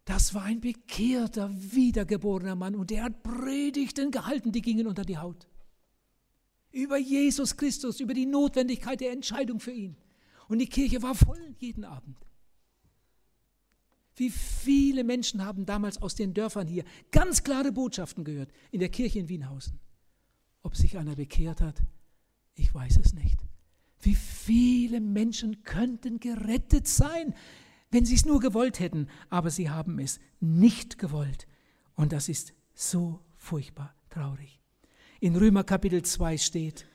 Das war ein bekehrter, wiedergeborener Mann und der hat Predigten gehalten, die gingen unter die Haut. Über Jesus Christus, über die Notwendigkeit der Entscheidung für ihn. Und die Kirche war voll jeden Abend. Wie viele Menschen haben damals aus den Dörfern hier ganz klare Botschaften gehört in der Kirche in Wienhausen. Ob sich einer bekehrt hat, ich weiß es nicht. Wie viele Menschen könnten gerettet sein, wenn sie es nur gewollt hätten, aber sie haben es nicht gewollt. Und das ist so furchtbar traurig. In Römer Kapitel 2 steht,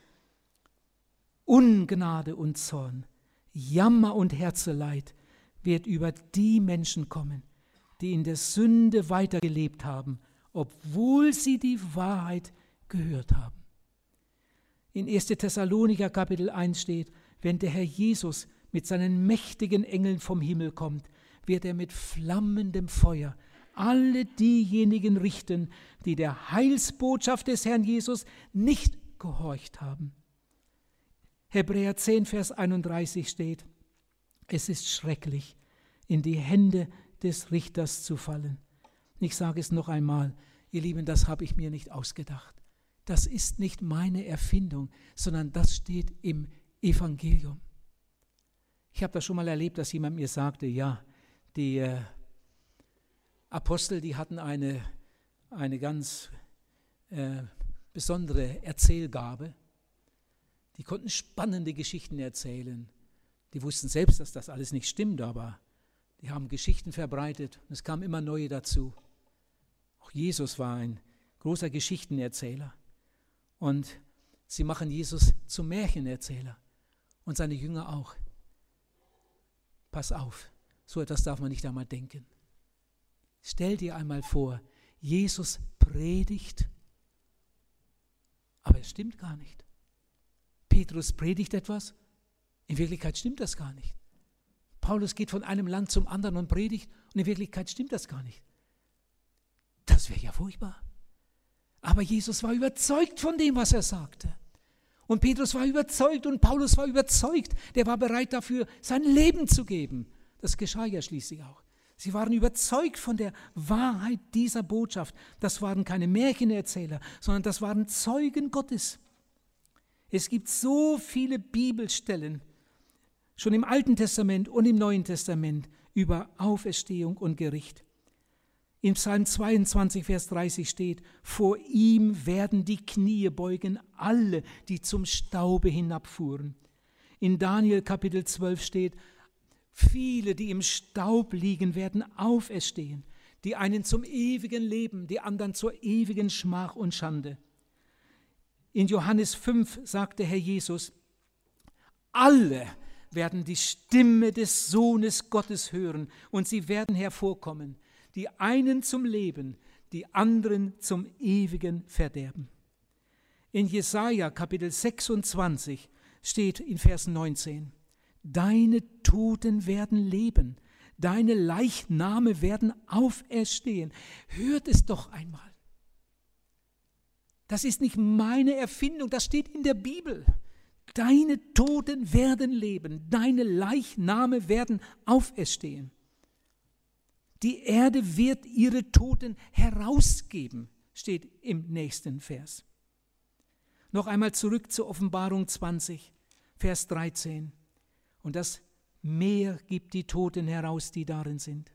Ungnade und Zorn, Jammer und Herzeleid wird über die Menschen kommen, die in der Sünde weitergelebt haben, obwohl sie die Wahrheit gehört haben. In 1. Thessalonicher Kapitel 1 steht, wenn der Herr Jesus mit seinen mächtigen Engeln vom Himmel kommt, wird er mit flammendem Feuer alle diejenigen richten, die der Heilsbotschaft des Herrn Jesus nicht gehorcht haben. Hebräer 10, Vers 31 steht, es ist schrecklich, in die Hände des Richters zu fallen. Ich sage es noch einmal, ihr Lieben, das habe ich mir nicht ausgedacht. Das ist nicht meine Erfindung, sondern das steht im Evangelium. Ich habe das schon mal erlebt, dass jemand mir sagte, ja, die äh, Apostel, die hatten eine, eine ganz äh, besondere Erzählgabe. Die konnten spannende Geschichten erzählen. Die wussten selbst, dass das alles nicht stimmt, aber die haben Geschichten verbreitet und es kamen immer neue dazu. Auch Jesus war ein großer Geschichtenerzähler. Und sie machen Jesus zum Märchenerzähler und seine Jünger auch. Pass auf, so etwas darf man nicht einmal denken. Stell dir einmal vor, Jesus predigt, aber es stimmt gar nicht. Petrus predigt etwas, in Wirklichkeit stimmt das gar nicht. Paulus geht von einem Land zum anderen und predigt und in Wirklichkeit stimmt das gar nicht. Das wäre ja furchtbar. Aber Jesus war überzeugt von dem, was er sagte. Und Petrus war überzeugt und Paulus war überzeugt. Der war bereit dafür, sein Leben zu geben. Das geschah ja schließlich auch. Sie waren überzeugt von der Wahrheit dieser Botschaft. Das waren keine Märchenerzähler, sondern das waren Zeugen Gottes. Es gibt so viele Bibelstellen, schon im Alten Testament und im Neuen Testament, über Auferstehung und Gericht. In Psalm 22, Vers 30 steht, vor ihm werden die Knie beugen alle, die zum Staube hinabfuhren. In Daniel Kapitel 12 steht, viele, die im Staub liegen, werden auferstehen, die einen zum ewigen Leben, die anderen zur ewigen Schmach und Schande. In Johannes 5 sagte Herr Jesus, alle werden die Stimme des Sohnes Gottes hören und sie werden hervorkommen die einen zum Leben, die anderen zum ewigen Verderben. In Jesaja Kapitel 26 steht in Vers 19: Deine Toten werden leben, deine Leichname werden auferstehen. Hört es doch einmal. Das ist nicht meine Erfindung, das steht in der Bibel. Deine Toten werden leben, deine Leichname werden auferstehen. Die Erde wird ihre Toten herausgeben, steht im nächsten Vers. Noch einmal zurück zur Offenbarung 20, Vers 13. Und das Meer gibt die Toten heraus, die darin sind.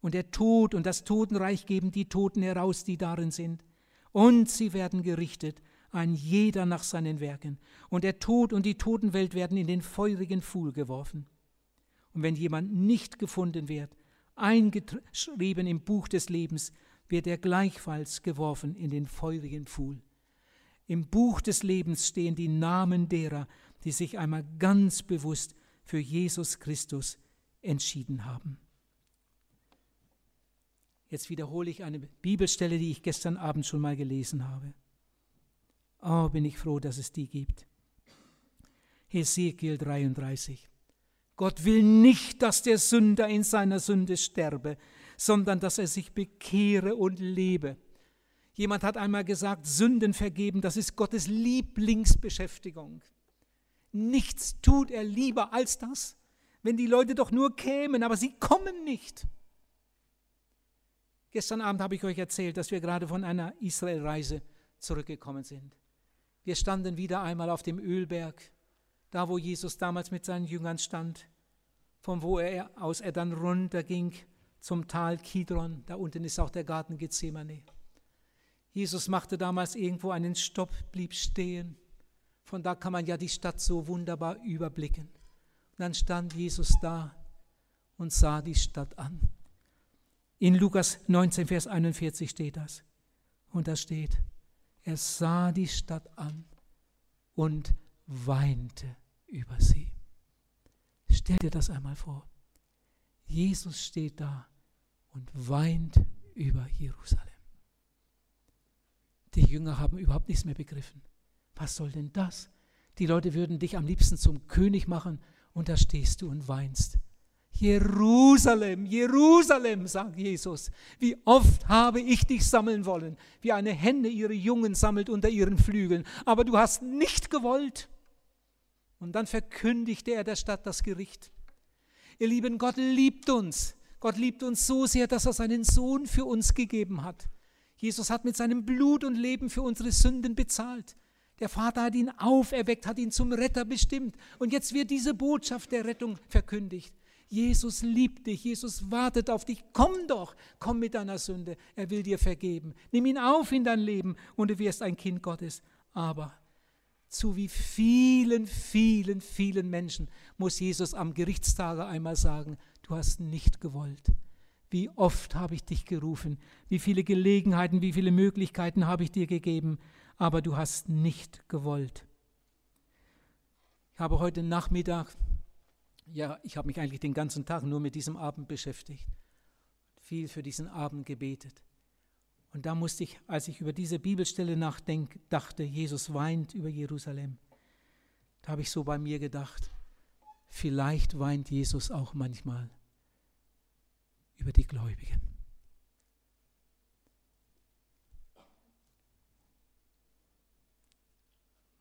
Und der Tod und das Totenreich geben die Toten heraus, die darin sind. Und sie werden gerichtet, ein jeder nach seinen Werken. Und der Tod und die Totenwelt werden in den feurigen Pfuhl geworfen. Und wenn jemand nicht gefunden wird, eingeschrieben im Buch des Lebens, wird er gleichfalls geworfen in den feurigen Pfuhl. Im Buch des Lebens stehen die Namen derer, die sich einmal ganz bewusst für Jesus Christus entschieden haben. Jetzt wiederhole ich eine Bibelstelle, die ich gestern Abend schon mal gelesen habe. Oh, bin ich froh, dass es die gibt. Hesekiel 33. Gott will nicht, dass der Sünder in seiner Sünde sterbe, sondern dass er sich bekehre und lebe. Jemand hat einmal gesagt, Sünden vergeben, das ist Gottes Lieblingsbeschäftigung. Nichts tut er lieber als das, wenn die Leute doch nur kämen, aber sie kommen nicht. Gestern Abend habe ich euch erzählt, dass wir gerade von einer Israelreise zurückgekommen sind. Wir standen wieder einmal auf dem Ölberg, da wo Jesus damals mit seinen Jüngern stand, von wo er aus er dann runterging zum Tal Kidron. Da unten ist auch der Garten Gethsemane. Jesus machte damals irgendwo einen Stopp, blieb stehen. Von da kann man ja die Stadt so wunderbar überblicken. Und dann stand Jesus da und sah die Stadt an. In Lukas 19, Vers 41 steht das. Und da steht, er sah die Stadt an und weinte über sie. Stell dir das einmal vor. Jesus steht da und weint über Jerusalem. Die Jünger haben überhaupt nichts mehr begriffen. Was soll denn das? Die Leute würden dich am liebsten zum König machen und da stehst du und weinst. Jerusalem, Jerusalem, sagt Jesus, wie oft habe ich dich sammeln wollen, wie eine Henne ihre Jungen sammelt unter ihren Flügeln, aber du hast nicht gewollt. Und dann verkündigte er der Stadt das Gericht. Ihr Lieben, Gott liebt uns. Gott liebt uns so sehr, dass er seinen Sohn für uns gegeben hat. Jesus hat mit seinem Blut und Leben für unsere Sünden bezahlt. Der Vater hat ihn auferweckt, hat ihn zum Retter bestimmt. Und jetzt wird diese Botschaft der Rettung verkündigt. Jesus liebt dich, Jesus wartet auf dich. Komm doch, komm mit deiner Sünde. Er will dir vergeben. Nimm ihn auf in dein Leben und du wirst ein Kind Gottes. Aber zu wie vielen, vielen, vielen Menschen muss Jesus am Gerichtstage einmal sagen, du hast nicht gewollt. Wie oft habe ich dich gerufen, wie viele Gelegenheiten, wie viele Möglichkeiten habe ich dir gegeben, aber du hast nicht gewollt. Ich habe heute Nachmittag ja, ich habe mich eigentlich den ganzen Tag nur mit diesem Abend beschäftigt, viel für diesen Abend gebetet. Und da musste ich, als ich über diese Bibelstelle nachdenke, dachte, Jesus weint über Jerusalem. Da habe ich so bei mir gedacht, vielleicht weint Jesus auch manchmal über die Gläubigen.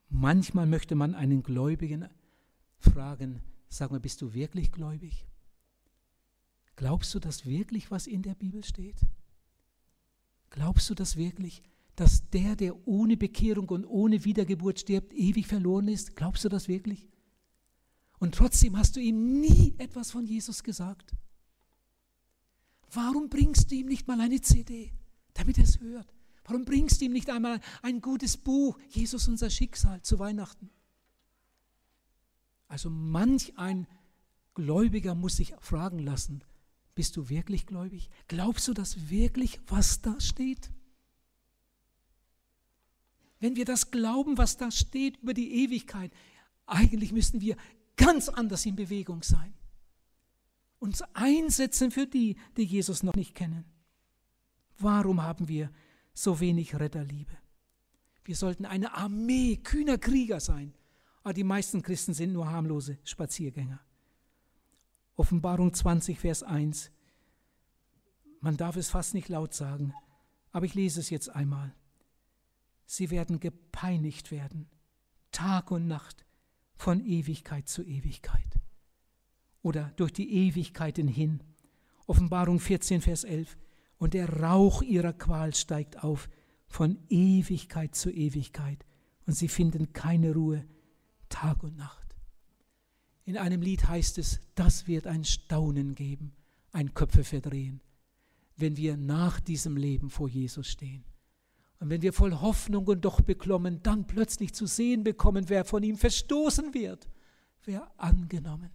Manchmal möchte man einen Gläubigen fragen, Sag mal, bist du wirklich gläubig? Glaubst du das wirklich, was in der Bibel steht? Glaubst du das wirklich, dass der, der ohne Bekehrung und ohne Wiedergeburt stirbt, ewig verloren ist? Glaubst du das wirklich? Und trotzdem hast du ihm nie etwas von Jesus gesagt. Warum bringst du ihm nicht mal eine CD, damit er es hört? Warum bringst du ihm nicht einmal ein gutes Buch, Jesus unser Schicksal, zu Weihnachten? Also manch ein Gläubiger muss sich fragen lassen, bist du wirklich gläubig? Glaubst du das wirklich, was da steht? Wenn wir das glauben, was da steht über die Ewigkeit, eigentlich müssten wir ganz anders in Bewegung sein. Uns einsetzen für die, die Jesus noch nicht kennen. Warum haben wir so wenig Retterliebe? Wir sollten eine Armee kühner Krieger sein, aber die meisten Christen sind nur harmlose Spaziergänger. Offenbarung 20, Vers 1. Man darf es fast nicht laut sagen, aber ich lese es jetzt einmal. Sie werden gepeinigt werden, Tag und Nacht, von Ewigkeit zu Ewigkeit. Oder durch die Ewigkeiten hin. Offenbarung 14, Vers 11. Und der Rauch ihrer Qual steigt auf von Ewigkeit zu Ewigkeit. Und sie finden keine Ruhe Tag und Nacht. In einem Lied heißt es, das wird ein Staunen geben, ein Köpfe verdrehen, wenn wir nach diesem Leben vor Jesus stehen. Und wenn wir voll Hoffnung und doch beklommen, dann plötzlich zu sehen bekommen, wer von ihm verstoßen wird, wer angenommen.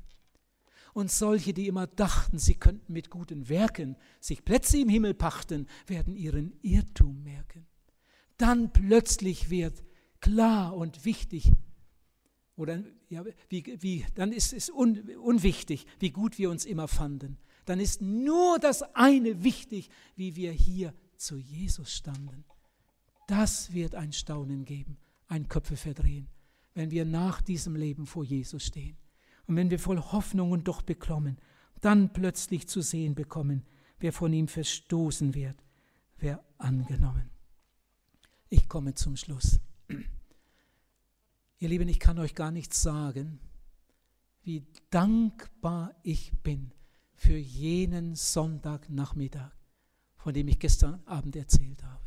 Und solche, die immer dachten, sie könnten mit guten Werken sich Plätze im Himmel pachten, werden ihren Irrtum merken. Dann plötzlich wird klar und wichtig, oder ja, wie, wie, dann ist es un, unwichtig, wie gut wir uns immer fanden. Dann ist nur das eine wichtig, wie wir hier zu Jesus standen. Das wird ein Staunen geben, ein Köpfe verdrehen, wenn wir nach diesem Leben vor Jesus stehen. Und wenn wir voll Hoffnung und doch beklommen, dann plötzlich zu sehen bekommen, wer von ihm verstoßen wird, wer angenommen. Ich komme zum Schluss. Ihr Lieben, ich kann euch gar nicht sagen, wie dankbar ich bin für jenen Sonntagnachmittag, von dem ich gestern Abend erzählt habe,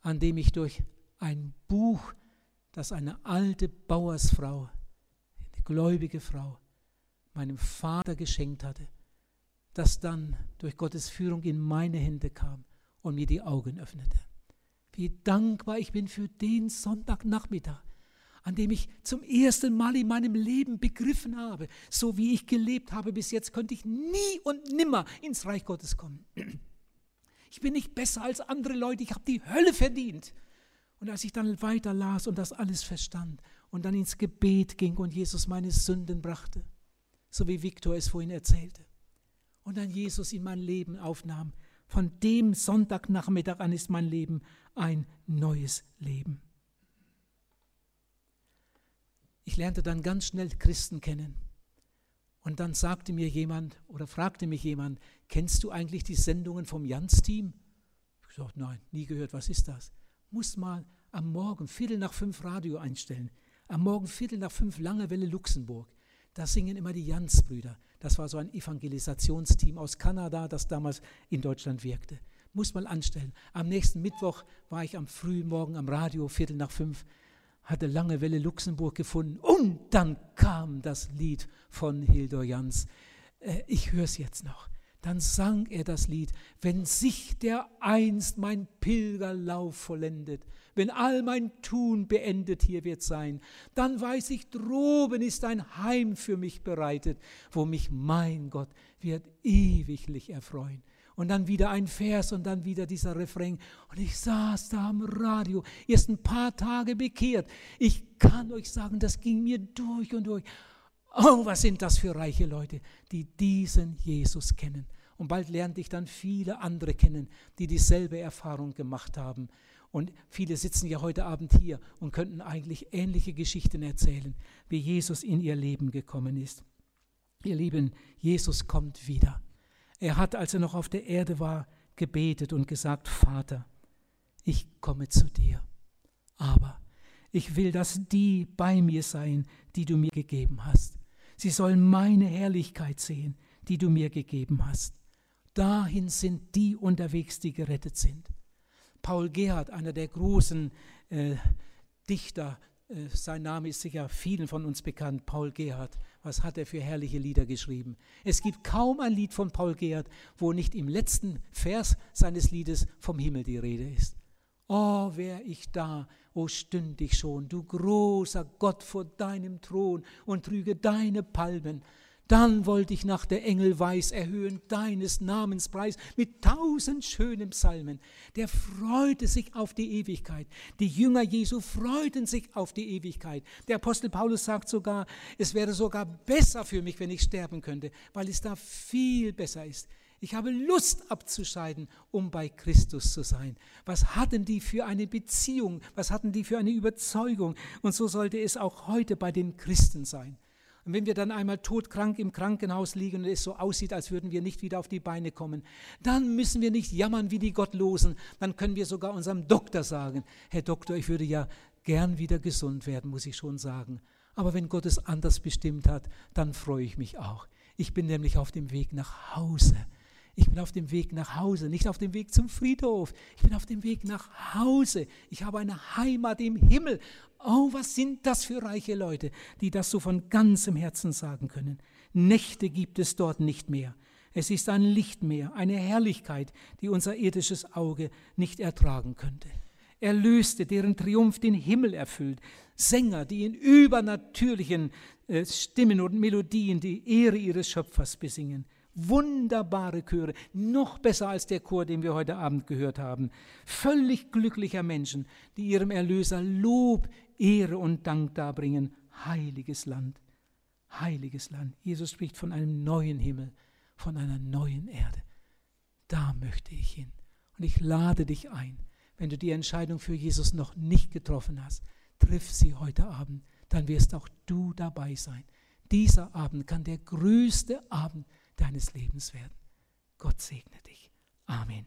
an dem ich durch ein Buch, das eine alte Bauersfrau, eine gläubige Frau, meinem Vater geschenkt hatte, das dann durch Gottes Führung in meine Hände kam und mir die Augen öffnete. Wie dankbar ich bin für den Sonntagnachmittag, an dem ich zum ersten Mal in meinem Leben begriffen habe, so wie ich gelebt habe bis jetzt, könnte ich nie und nimmer ins Reich Gottes kommen. Ich bin nicht besser als andere Leute, ich habe die Hölle verdient. Und als ich dann weiter las und das alles verstand und dann ins Gebet ging und Jesus meine Sünden brachte, so wie Viktor es vorhin erzählte, und dann Jesus in mein Leben aufnahm, von dem Sonntagnachmittag an ist mein Leben ein neues Leben. Ich lernte dann ganz schnell Christen kennen. Und dann sagte mir jemand oder fragte mich jemand, kennst du eigentlich die Sendungen vom Jans-Team? Ich sagte, nein, nie gehört, was ist das? Muss mal am Morgen Viertel nach fünf Radio einstellen. Am Morgen Viertel nach fünf Langewelle Luxemburg. Da singen immer die Jans-Brüder. Das war so ein Evangelisationsteam aus Kanada, das damals in Deutschland wirkte. Muss mal anstellen. Am nächsten Mittwoch war ich am frühen Morgen am Radio, Viertel nach fünf hatte lange Welle Luxemburg gefunden und dann kam das Lied von Hildur Jans. Äh, ich höre es jetzt noch. Dann sang er das Lied, wenn sich der einst mein Pilgerlauf vollendet, wenn all mein Tun beendet hier wird sein, dann weiß ich, droben ist ein Heim für mich bereitet, wo mich mein Gott wird ewiglich erfreuen und dann wieder ein Vers und dann wieder dieser Refrain. Und ich saß da am Radio, erst ein paar Tage bekehrt. Ich kann euch sagen, das ging mir durch und durch. Oh, was sind das für reiche Leute, die diesen Jesus kennen. Und bald lernte ich dann viele andere kennen, die dieselbe Erfahrung gemacht haben. Und viele sitzen ja heute Abend hier und könnten eigentlich ähnliche Geschichten erzählen, wie Jesus in ihr Leben gekommen ist. Ihr Lieben, Jesus kommt wieder. Er hat, als er noch auf der Erde war, gebetet und gesagt, Vater, ich komme zu dir, aber ich will, dass die bei mir seien, die du mir gegeben hast. Sie sollen meine Herrlichkeit sehen, die du mir gegeben hast. Dahin sind die unterwegs, die gerettet sind. Paul Gerhard, einer der großen äh, Dichter, äh, sein Name ist sicher vielen von uns bekannt, Paul Gerhard, was hat er für herrliche Lieder geschrieben. Es gibt kaum ein Lied von Paul Gerhardt, wo nicht im letzten Vers seines Liedes vom Himmel die Rede ist. Oh, wär ich da, o stünd ich schon, du großer Gott vor deinem Thron und trüge deine Palmen dann wollte ich nach der Engel weiß erhöhen deines Namens Preis mit tausend schönen Psalmen. Der freute sich auf die Ewigkeit. Die Jünger Jesu freuten sich auf die Ewigkeit. Der Apostel Paulus sagt sogar, es wäre sogar besser für mich, wenn ich sterben könnte, weil es da viel besser ist. Ich habe Lust abzuscheiden, um bei Christus zu sein. Was hatten die für eine Beziehung? Was hatten die für eine Überzeugung? Und so sollte es auch heute bei den Christen sein. Und wenn wir dann einmal todkrank im Krankenhaus liegen und es so aussieht, als würden wir nicht wieder auf die Beine kommen, dann müssen wir nicht jammern wie die Gottlosen. Dann können wir sogar unserem Doktor sagen, Herr Doktor, ich würde ja gern wieder gesund werden, muss ich schon sagen. Aber wenn Gott es anders bestimmt hat, dann freue ich mich auch. Ich bin nämlich auf dem Weg nach Hause. Ich bin auf dem Weg nach Hause, nicht auf dem Weg zum Friedhof. Ich bin auf dem Weg nach Hause. Ich habe eine Heimat im Himmel. Oh, was sind das für reiche Leute, die das so von ganzem Herzen sagen können. Nächte gibt es dort nicht mehr. Es ist ein Lichtmeer, eine Herrlichkeit, die unser irdisches Auge nicht ertragen könnte. Erlöste, deren Triumph den Himmel erfüllt. Sänger, die in übernatürlichen äh, Stimmen und Melodien die Ehre ihres Schöpfers besingen wunderbare Chöre, noch besser als der Chor, den wir heute Abend gehört haben. Völlig glücklicher Menschen, die ihrem Erlöser Lob, Ehre und Dank darbringen. Heiliges Land, heiliges Land. Jesus spricht von einem neuen Himmel, von einer neuen Erde. Da möchte ich hin. Und ich lade dich ein, wenn du die Entscheidung für Jesus noch nicht getroffen hast, triff sie heute Abend, dann wirst auch du dabei sein dieser Abend kann der größte Abend deines Lebens werden. Gott segne dich. Amen.